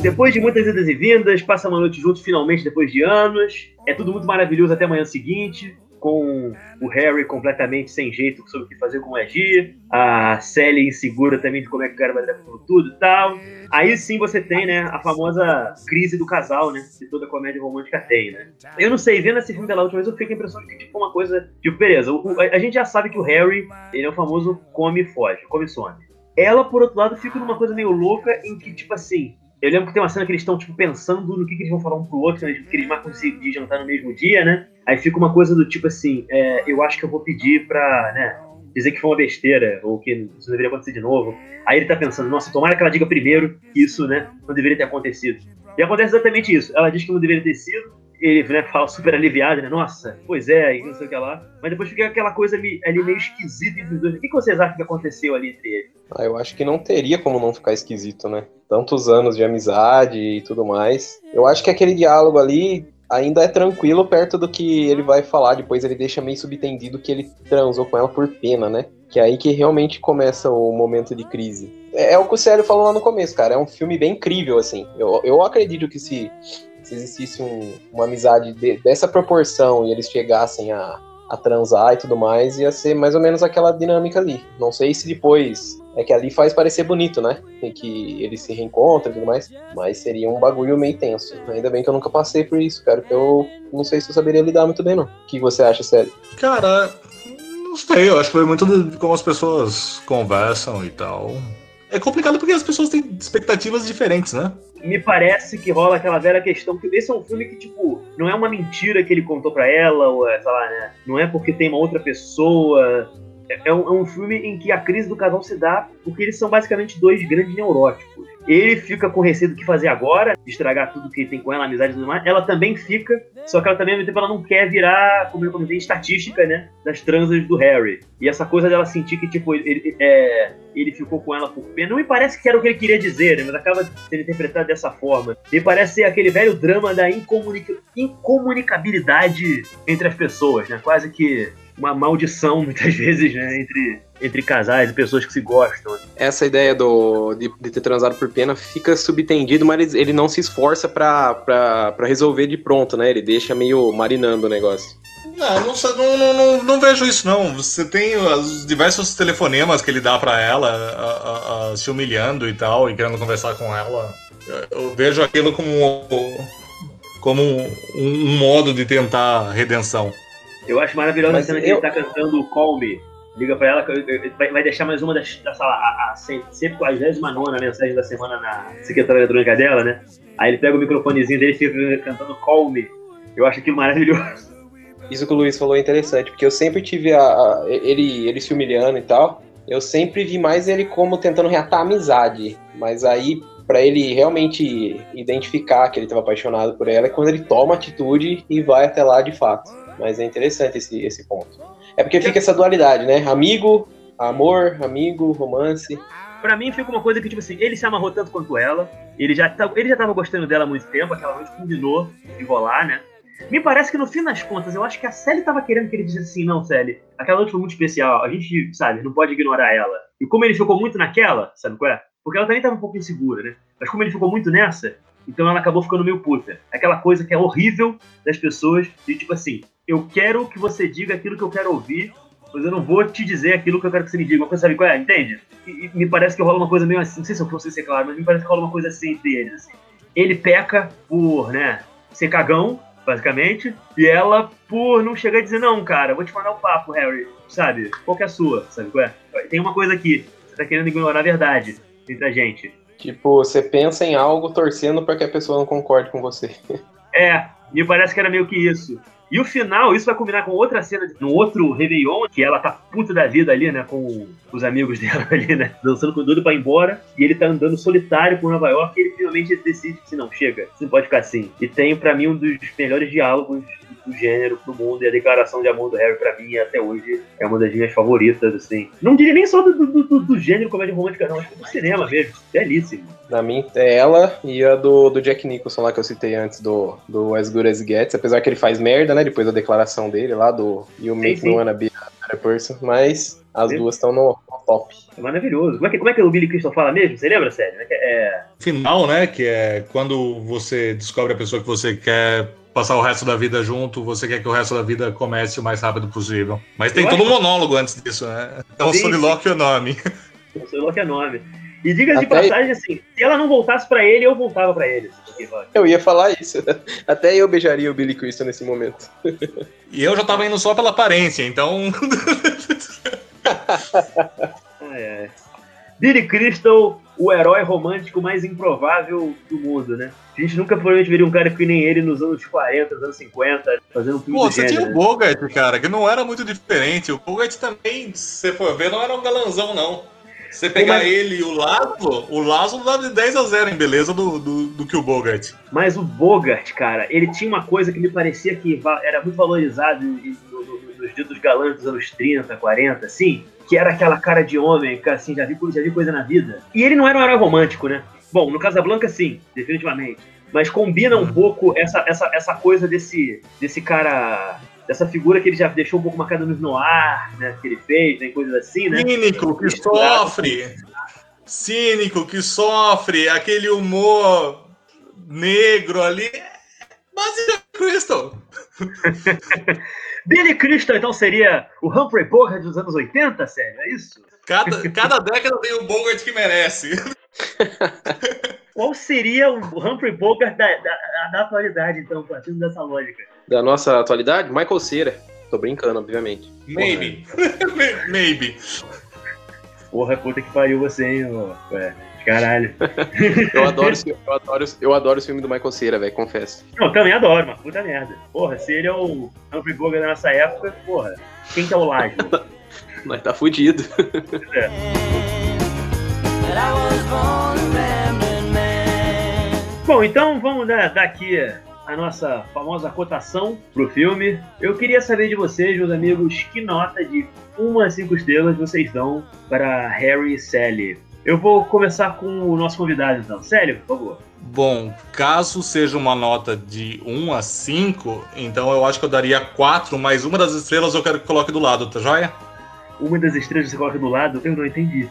Depois de muitas idas e vindas, passa uma noite juntos finalmente depois de anos. É tudo muito maravilhoso até amanhã seguinte com o Harry completamente sem jeito sobre o que fazer, como agir, a Sally insegura também de como é que o cara vai lidar com tudo e tal. Aí sim você tem, né, a famosa crise do casal, né, que toda comédia romântica tem, né. Eu não sei, vendo esse filme pela última vez, eu fico com a impressão de que, tipo, uma coisa, tipo, beleza, a gente já sabe que o Harry, ele é o famoso come e foge, come e some. Ela, por outro lado, fica numa coisa meio louca em que, tipo assim, eu lembro que tem uma cena que eles estão, tipo, pensando no que, que, eles vão falar um pro outro, né? que eles marcam de jantar no mesmo dia, né? Aí fica uma coisa do tipo assim, é, eu acho que eu vou pedir pra, né, dizer que foi uma besteira, ou que isso deveria acontecer de novo. Aí ele tá pensando, nossa, tomara que ela diga primeiro que isso, né, não deveria ter acontecido. E acontece exatamente isso. Ela diz que não deveria ter sido, ele né, fala super aliviado, né? Nossa, pois é, e não sei o que lá. Mas depois fica aquela coisa ali, ali meio esquisita entre os dois. O que, que vocês acham que aconteceu ali entre eles? Ah, eu acho que não teria como não ficar esquisito, né? Tantos anos de amizade e tudo mais. Eu acho que aquele diálogo ali ainda é tranquilo perto do que ele vai falar. Depois ele deixa meio subtendido que ele transou com ela por pena, né? Que é aí que realmente começa o momento de crise. É, é o que o Célio falou lá no começo, cara. É um filme bem incrível, assim. Eu, eu acredito que se se existisse um, uma amizade de, dessa proporção e eles chegassem a, a transar e tudo mais, ia ser mais ou menos aquela dinâmica ali. Não sei se depois. É que ali faz parecer bonito, né? E que eles se reencontram e tudo mais. Mas seria um bagulho meio tenso. Ainda bem que eu nunca passei por isso, cara. Que eu não sei se eu saberia lidar muito bem, não. O que você acha, sério? Cara, não sei. Eu acho que foi muito de como as pessoas conversam e tal. É complicado porque as pessoas têm expectativas diferentes, né? Me parece que rola aquela velha questão que esse é um filme que, tipo, não é uma mentira que ele contou para ela, ou é, sei lá, né? Não é porque tem uma outra pessoa. É, um, é um filme em que a crise do casal se dá porque eles são basicamente dois grandes neuróticos. Ele fica com receio do que fazer agora, estragar tudo que tem com ela, amizade e tudo mais. Ela também fica, só que ela também, ao mesmo tempo, ela não quer virar, como eu comentei, estatística, né? Das transas do Harry. E essa coisa dela sentir que, tipo, ele, é, ele ficou com ela por pena. Não me parece que era o que ele queria dizer, né? Mas acaba sendo interpretado dessa forma. Me parece ser aquele velho drama da incomunica incomunicabilidade entre as pessoas, né? Quase que uma maldição, *laughs* muitas vezes, né? Entre entre casais e pessoas que se gostam. Né? Essa ideia do, de, de ter transado por pena fica subtendido, mas ele, ele não se esforça para resolver de pronto, né? Ele deixa meio marinando o negócio. Não, não, não, não, não, vejo isso, não. Você tem os diversos telefonemas que ele dá para ela, a, a, a, se humilhando e tal, e querendo conversar com ela. Eu vejo aquilo como, como um, um modo de tentar redenção. Eu acho maravilhosa a cena eu... que ele tá cantando Call Me Liga pra ela, vai, vai deixar mais uma das, da sala, a, a 149 mensagem da semana na secretária eletrônica dela, né? Aí ele pega o microfonezinho dele e fica cantando Call Me. Eu acho aquilo maravilhoso. Isso que o Luiz falou é interessante, porque eu sempre tive a, a, ele, ele se humilhando e tal. Eu sempre vi mais ele como tentando reatar a amizade. Mas aí, para ele realmente identificar que ele estava apaixonado por ela, é quando ele toma atitude e vai até lá de fato. Mas é interessante esse, esse ponto. É porque fica essa dualidade, né? Amigo, amor, amigo, romance. Pra mim fica uma coisa que, tipo assim, ele se amarrou tanto quanto ela. Ele já, tá, ele já tava gostando dela há muito tempo, aquela noite combinou de rolar, né? Me parece que no fim das contas, eu acho que a Sally tava querendo que ele dissesse assim, não, Sally, aquela noite foi muito especial, a gente, sabe, não pode ignorar ela. E como ele ficou muito naquela, sabe qual é? Porque ela também tava um pouco insegura, né? Mas como ele ficou muito nessa, então ela acabou ficando meio puta. Aquela coisa que é horrível das pessoas, de tipo assim, eu quero que você diga aquilo que eu quero ouvir, mas eu não vou te dizer aquilo que eu quero que você me diga. Uma coisa, sabe qual é? Entende? E, e me parece que rola uma coisa meio assim, não sei se eu fosse ser claro, mas me parece que rola uma coisa assim entre eles, assim. Ele peca por, né, ser cagão, basicamente, e ela por não chegar a dizer, não, cara, vou te mandar um papo, Harry, sabe? Qual que é a sua, sabe qual é? Tem uma coisa aqui, você tá querendo ignorar a verdade entre a gente. Tipo, você pensa em algo torcendo para que a pessoa não concorde com você. *laughs* É, me parece que era meio que isso. E o final, isso vai combinar com outra cena, no outro Réveillon, que ela tá puta da vida ali, né, com os amigos *laughs* dela ali, né, dançando com o Dudu pra ir embora, e ele tá andando solitário por Nova York, e ele finalmente decide que, não, chega, você não pode ficar assim. E tem, para mim, um dos melhores diálogos do gênero pro mundo, e a declaração de amor do Harry, pra mim, até hoje, é uma das minhas favoritas, assim. Não diria nem só do, do, do, do gênero comédia romântica, não, acho que do cinema mesmo, belíssimo. Na mim, é ela e a do, do Jack Nicholson lá que eu citei antes, do, do As Good As Gets, apesar que ele faz merda, né, depois da declaração dele lá, do You Make Me Wanna Be a Better Person, mas as sim. duas estão no, no, top. É maravilhoso. Como é, que, como é que o Billy Crystal fala mesmo? Você lembra, sério? É, é... Final, né, que é quando você descobre a pessoa que você quer passar o resto da vida junto, você quer que o resto da vida comece o mais rápido possível. Mas tem eu todo acho... um monólogo antes disso, né? Então, Solilóquio é o nome. Solilóquio é nome. E diga de passagem assim, se ela não voltasse para ele, eu voltava para ele. Eu ia falar isso. *laughs* Até eu beijaria o Billy Crystal nesse momento. *laughs* E eu já tava indo só pela aparência, então. *laughs* ai, ai. Billy Crystal, o herói romântico mais improvável do mundo, né? A gente nunca provavelmente veria um cara que nem ele nos anos 40, nos anos 50, fazendo um filme Pô, você tinha o Bogart, né? cara, que não era muito diferente. O Bogart também, se você for ver, não era um galanzão, não. Você pegar Mas... ele e o Laszlo, o Laszlo dá de 10 a 0 em beleza do, do, do, que o Bogart. Mas o Bogart, cara, ele tinha uma coisa que me parecia que era muito valorizado nos dias dos galãs dos anos 30, 40, assim, que era aquela cara de homem, que assim, já vi, já vi coisa na vida. E ele não era um herói romântico, né? Bom, no Casablanca, sim, definitivamente. Mas combina um hum. pouco essa, essa, essa coisa desse, desse cara. Dessa figura que ele já deixou um pouco marcada no noir, né? Que ele fez, né? Coisas assim, né? Cínico, que sofre. Cínico, que sofre. Aquele humor negro ali. Basicamente, Crystal. *laughs* Billy Crystal, então, seria o Humphrey Bogart dos anos 80, sério? É isso? Cada, cada década tem o Bogart que merece. *laughs* Qual seria o Humphrey Bogart da, da, da, atualidade, então, partindo dessa lógica? Da nossa atualidade? Michael Cera. Tô brincando, obviamente. Maybe. *laughs* Maybe. Porra, puta que pariu você, hein, Ué. Caralho. eu, adoro, eu, adoro, eu adoro o filme do Michael Cera, velho, confesso. Não, também adoro, mas puta merda. Porra, se ele é o Humphrey Bogart da nossa época, porra, quem que é o Laje? *laughs* mas tá fudido. É. Bom, então vamos dar, dar aqui a nossa famosa cotação pro filme. Eu queria saber de vocês, meus amigos, que nota de 1 a 5 estrelas vocês dão para Harry e Sally. Eu vou começar com o nosso convidado, então. Sério, por favor. Bom, caso seja uma nota de 1 a 5, então eu acho que eu daria 4, mas uma das estrelas eu quero que coloque do lado, tá joia? Uma das estrelas você coloca do lado? Eu não entendi.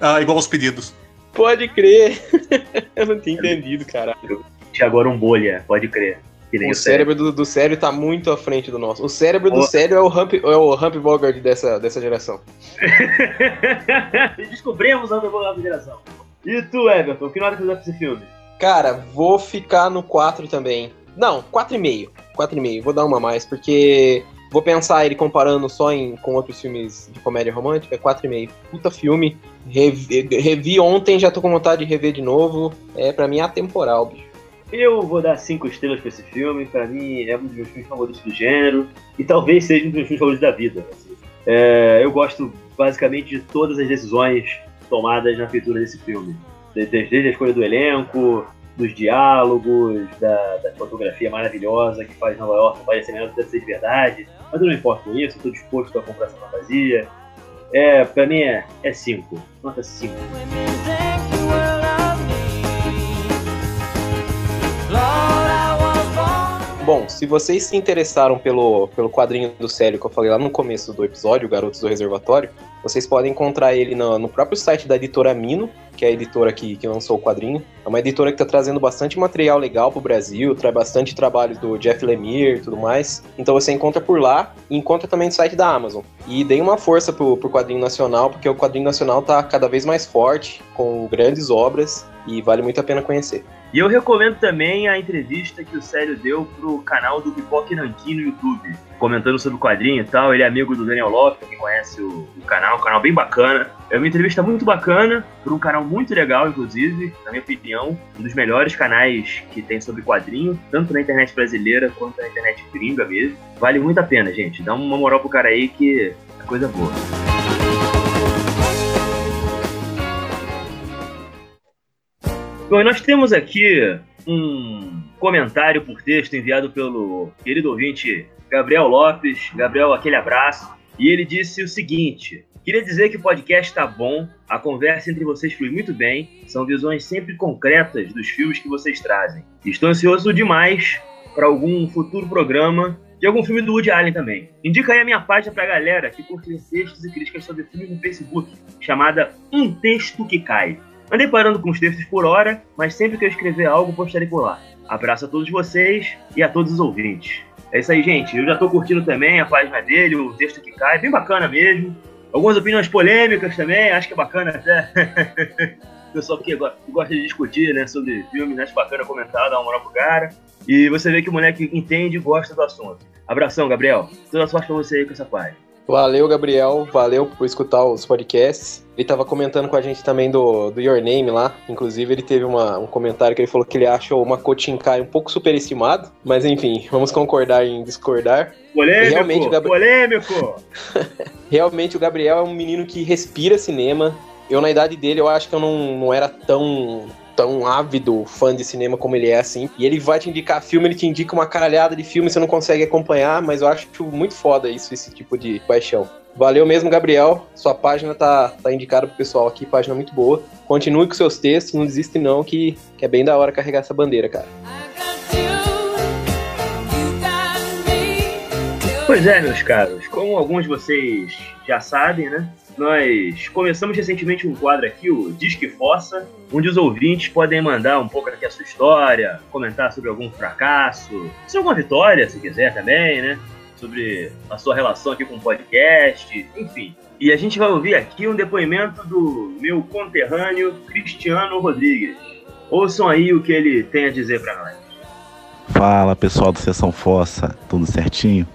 Ah, igual os pedidos. Pode crer. *laughs* eu não tinha entendido, caralho. Agora um bolha, pode crer. O cérebro do, do sério tá muito à frente do nosso. O cérebro do sério é o Hump, é o Hump Bogart dessa, dessa geração. *laughs* Descobrimos o Hump Bogart dessa geração. E tu, Everton, que nota que você dá pra esse filme? Cara, vou ficar no 4 também. Não, 4,5. 4,5. Vou dar uma a mais, porque Vou pensar ele comparando só em, com outros filmes de comédia romântica, 4,5. Puta filme. Revi, revi ontem, já tô com vontade de rever de novo. É, pra mim, é atemporal, bicho. Eu vou dar cinco estrelas pra esse filme. Pra mim, é um dos meus filmes favoritos do gênero. E talvez seja um dos meus filmes favoritos da vida. Assim. É, eu gosto, basicamente, de todas as decisões tomadas na feitura desse filme. Desde, a escolha do elenco, dos diálogos, da, da, fotografia maravilhosa que faz Nova York parecer melhor do que ser de verdade. Mas eu não importo com isso, estou disposto a comprar essa fantasia. É, pra mim é 5. É Nota 5. Bom, se vocês se interessaram pelo, pelo quadrinho do Célio que eu falei lá no começo do episódio, Garotos do Reservatório, vocês podem encontrar ele no, no próprio site da editora Mino, que é a editora que, que lançou o quadrinho. É uma editora que está trazendo bastante material legal pro Brasil, traz bastante trabalhos do Jeff Lemire e tudo mais. Então você encontra por lá e encontra também no site da Amazon. E dê uma força pro, pro quadrinho nacional, porque o quadrinho nacional tá cada vez mais forte, com grandes obras, e vale muito a pena conhecer. E eu recomendo também a entrevista que o Célio deu pro canal do Pipoque Nanquim no YouTube, comentando sobre o quadrinho e tal. Ele é amigo do Daniel Lopes, quem conhece o, o canal, um canal bem bacana. É uma entrevista muito bacana, por um canal muito legal, inclusive, na minha opinião, um dos melhores canais que tem sobre quadrinho, tanto na internet brasileira quanto na internet gringa mesmo. Vale muito a pena, gente. Dá uma moral pro cara aí que é coisa boa. Bom, nós temos aqui um comentário por texto enviado pelo querido ouvinte Gabriel Lopes. Gabriel, aquele abraço. E ele disse o seguinte: Queria dizer que o podcast está bom, a conversa entre vocês flui muito bem, são visões sempre concretas dos filmes que vocês trazem. Estou ansioso demais para algum futuro programa de algum filme do Woody Allen também. Indica aí a minha página pra galera que curte textos e críticas sobre filmes no Facebook, chamada Um Texto que Cai. Andei parando com os textos por hora, mas sempre que eu escrever algo, postarei por lá. Abraço a todos vocês e a todos os ouvintes. É isso aí, gente. Eu já tô curtindo também a página dele, o texto que cai, bem bacana mesmo. Algumas opiniões polêmicas também, acho que é bacana até. *laughs* o pessoal que gosta de discutir né, sobre filmes, acho bacana comentar, dar uma moral pro cara. E você vê que o moleque entende e gosta do assunto. Abração, Gabriel. Toda sorte pra você aí com essa página. Valeu, Gabriel. Valeu por escutar os podcasts. Ele tava comentando com a gente também do, do Your Name lá. Inclusive, ele teve uma, um comentário que ele falou que ele acha o Makoto um pouco superestimado. Mas enfim, *laughs* vamos concordar em discordar. Polêmico! Realmente, o Gabri... Polêmico! *laughs* Realmente, o Gabriel é um menino que respira cinema. Eu, na idade dele, eu acho que eu não, não era tão tão ávido fã de cinema como ele é, assim. E ele vai te indicar filme, ele te indica uma caralhada de filme, você não consegue acompanhar, mas eu acho muito foda isso, esse tipo de paixão. Valeu mesmo, Gabriel. Sua página tá, tá indicada pro pessoal aqui, página muito boa. Continue com seus textos, não desiste não, que, que é bem da hora carregar essa bandeira, cara. Pois é, meus caros, como alguns de vocês já sabem, né? Nós começamos recentemente um quadro aqui, o Disque Fossa, onde os ouvintes podem mandar um pouco aqui a sua história, comentar sobre algum fracasso, sobre alguma vitória, se quiser também, né? Sobre a sua relação aqui com o podcast, enfim. E a gente vai ouvir aqui um depoimento do meu conterrâneo Cristiano Rodrigues. Ouçam aí o que ele tem a dizer para nós. Fala pessoal do Sessão Fossa, tudo certinho?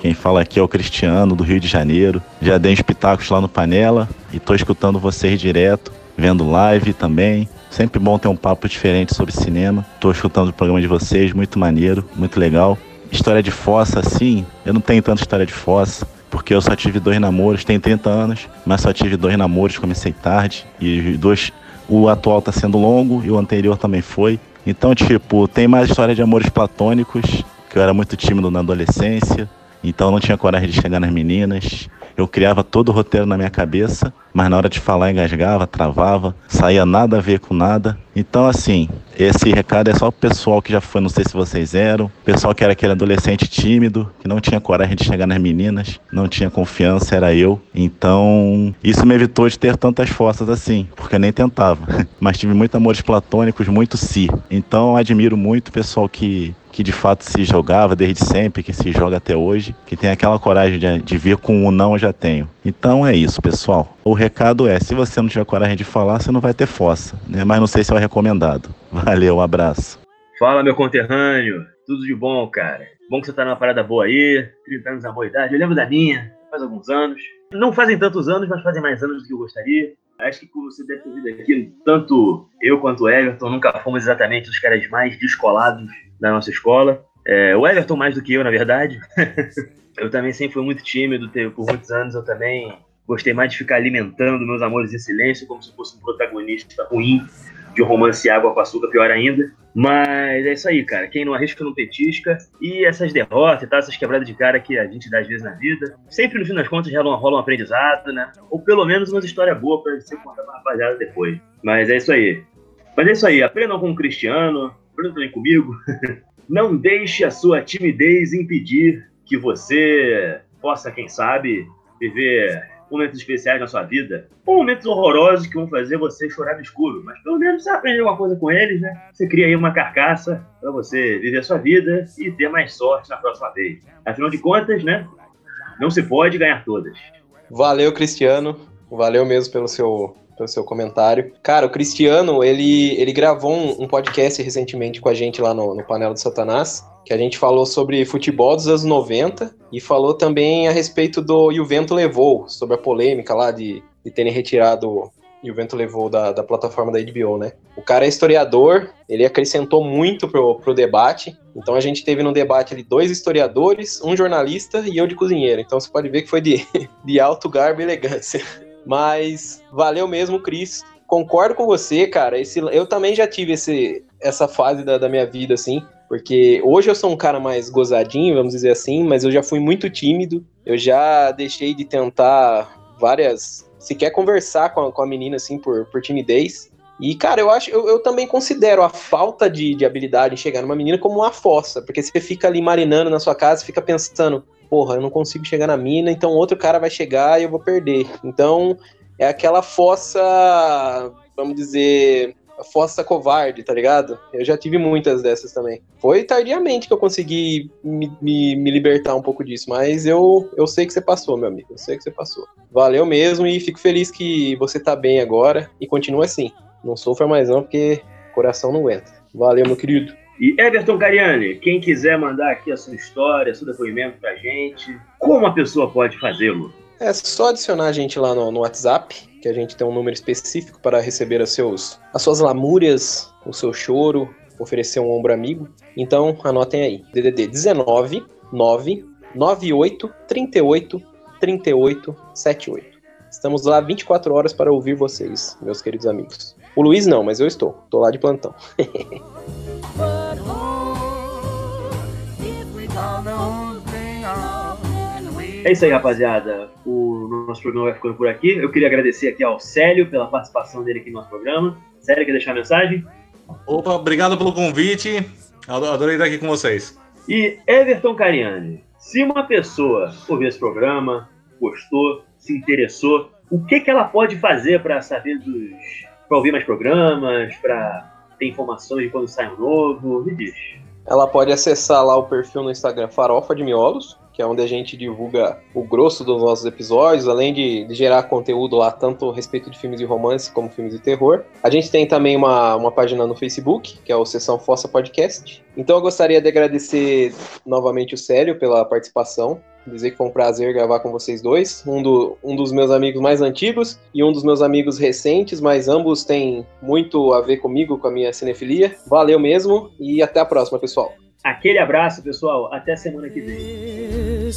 Quem fala aqui é o Cristiano, do Rio de Janeiro. Já dei espetáculos lá no Panela e tô escutando vocês direto, vendo live também. Sempre bom ter um papo diferente sobre cinema. Tô escutando o programa de vocês, muito maneiro, muito legal. História de fossa, assim, eu não tenho tanta história de fossa, porque eu só tive dois namoros, tenho 30 anos, mas só tive dois namoros, comecei tarde, e dois. O atual tá sendo longo e o anterior também foi. Então, tipo, tem mais história de amores platônicos, que eu era muito tímido na adolescência. Então eu não tinha coragem de chegar nas meninas. Eu criava todo o roteiro na minha cabeça, mas na hora de falar engasgava, travava, saía nada a ver com nada. Então, assim, esse recado é só pro pessoal que já foi, não sei se vocês eram, pessoal que era aquele adolescente tímido, que não tinha coragem de chegar nas meninas, não tinha confiança, era eu. Então, isso me evitou de ter tantas forças assim, porque eu nem tentava. *laughs* Mas tive muitos amores platônicos, muito si. Então, admiro muito o pessoal que que de fato se jogava desde sempre, que se joga até hoje, que tem aquela coragem de, de vir com o não eu já tenho. Então é isso, pessoal. O recado é, se você não tiver coragem de falar, você não vai ter força, né? Mas não sei se é o recomendado. Valeu, um abraço. Fala, meu conterrâneo. Tudo de bom, cara. Bom que você tá numa parada boa aí, 30 anos uma boa idade. Eu lembro da minha, faz alguns anos. Não fazem tantos anos, mas fazem mais anos do que eu gostaria. Acho que como você deve ter ouvido aqui, tanto eu quanto o Everton nunca fomos exatamente os caras mais descolados da nossa escola. É, o Everton mais do que eu, na verdade. *laughs* eu também sempre fui muito tímido, por muitos anos eu também gostei mais de ficar alimentando meus amores em silêncio, como se fosse um protagonista ruim de um romance água com açúcar, pior ainda. Mas é isso aí, cara. Quem não arrisca não petisca. E essas derrotas e tal, essas quebradas de cara que a gente dá às vezes na vida, sempre no fim das contas rola, rola um aprendizado, né? Ou pelo menos uma história boa pra você contar pra rapaziada depois. Mas é isso aí. Mas é isso aí. Aprendam com o Cristiano, aprendam também comigo. *laughs* não deixe a sua timidez impedir que você possa, quem sabe, viver momentos especiais na sua vida, ou momentos horrorosos que vão fazer você chorar no escuro, mas pelo menos você aprende alguma coisa com eles, né? Você cria aí uma carcaça para você viver a sua vida e ter mais sorte na próxima vez. Afinal de contas, né? Não se pode ganhar todas. Valeu, Cristiano. Valeu mesmo pelo seu pelo seu comentário. Cara, o Cristiano, ele, ele gravou um, um podcast recentemente com a gente lá no, no Panela do Satanás, que a gente falou sobre futebol dos anos 90 e falou também a respeito do E o Vento Levou, sobre a polêmica lá de, de terem retirado e o Vento Levou da, da plataforma da HBO, né? O cara é historiador, ele acrescentou muito pro, pro debate. Então a gente teve no debate ali dois historiadores, um jornalista e eu de cozinheiro. Então você pode ver que foi de, *laughs* de alto garbo e elegância. Mas valeu mesmo, Cris. Concordo com você, cara. Esse, eu também já tive esse, essa fase da, da minha vida, assim. Porque hoje eu sou um cara mais gozadinho, vamos dizer assim, mas eu já fui muito tímido. Eu já deixei de tentar várias. sequer conversar com a, com a menina, assim, por, por timidez. E, cara, eu acho, eu, eu também considero a falta de, de habilidade em chegar numa menina como uma fossa, porque você fica ali marinando na sua casa, fica pensando, porra, eu não consigo chegar na mina, então outro cara vai chegar e eu vou perder. Então, é aquela fossa, vamos dizer, fossa covarde, tá ligado? Eu já tive muitas dessas também. Foi tardiamente que eu consegui me, me, me, libertar um pouco disso, mas eu, eu sei que você passou, meu amigo. Eu sei que você passou. Valeu mesmo e fico feliz que você tá bem agora e continua assim. Não sofra mais não, porque coração não aguenta. Valeu, meu querido. E Everton Cariani, quem quiser mandar aqui a sua história, seu depoimento pra gente, como a pessoa pode fazê-lo? É só adicionar a gente lá no, no, WhatsApp, que a gente tem um número específico para receber as, seus, as suas lamúrias, o seu choro, oferecer um ombro amigo. Então, anotem aí. DDD 19 9 98 38 38 78. Estamos lá 24 horas para ouvir vocês, meus queridos amigos. O Luiz não, mas eu estou. Estou lá de plantão. *laughs* É isso aí, rapaziada. O nosso programa vai ficando por aqui. Eu queria agradecer aqui ao Célio pela participação dele aqui no nosso programa. Célio, quer deixar a mensagem? Opa, obrigado pelo convite. Adorei estar aqui com vocês. E Everton Cariani, se uma pessoa ouvir esse programa, gostou, se interessou, o que, que ela pode fazer para saber dos. para ouvir mais programas, para ter informações de quando sai um novo? Me diz. Ela pode acessar lá o perfil no Instagram Farofa de Miolos, que é onde a gente divulga o grosso dos nossos episódios, além de, de, gerar conteúdo lá, tanto a respeito de filmes de romance como filmes de terror. A gente tem também uma, uma página no Facebook, que é o Sessão Fossa Podcast. Então eu gostaria de agradecer novamente o Célio pela participação. Dizer que foi um prazer gravar com vocês dois. Um, do, um dos meus amigos mais antigos e um dos meus amigos recentes, mas ambos têm muito a ver comigo, com a minha cinefilia. Valeu mesmo e até a próxima, pessoal. Aquele abraço, pessoal. Até semana que vem.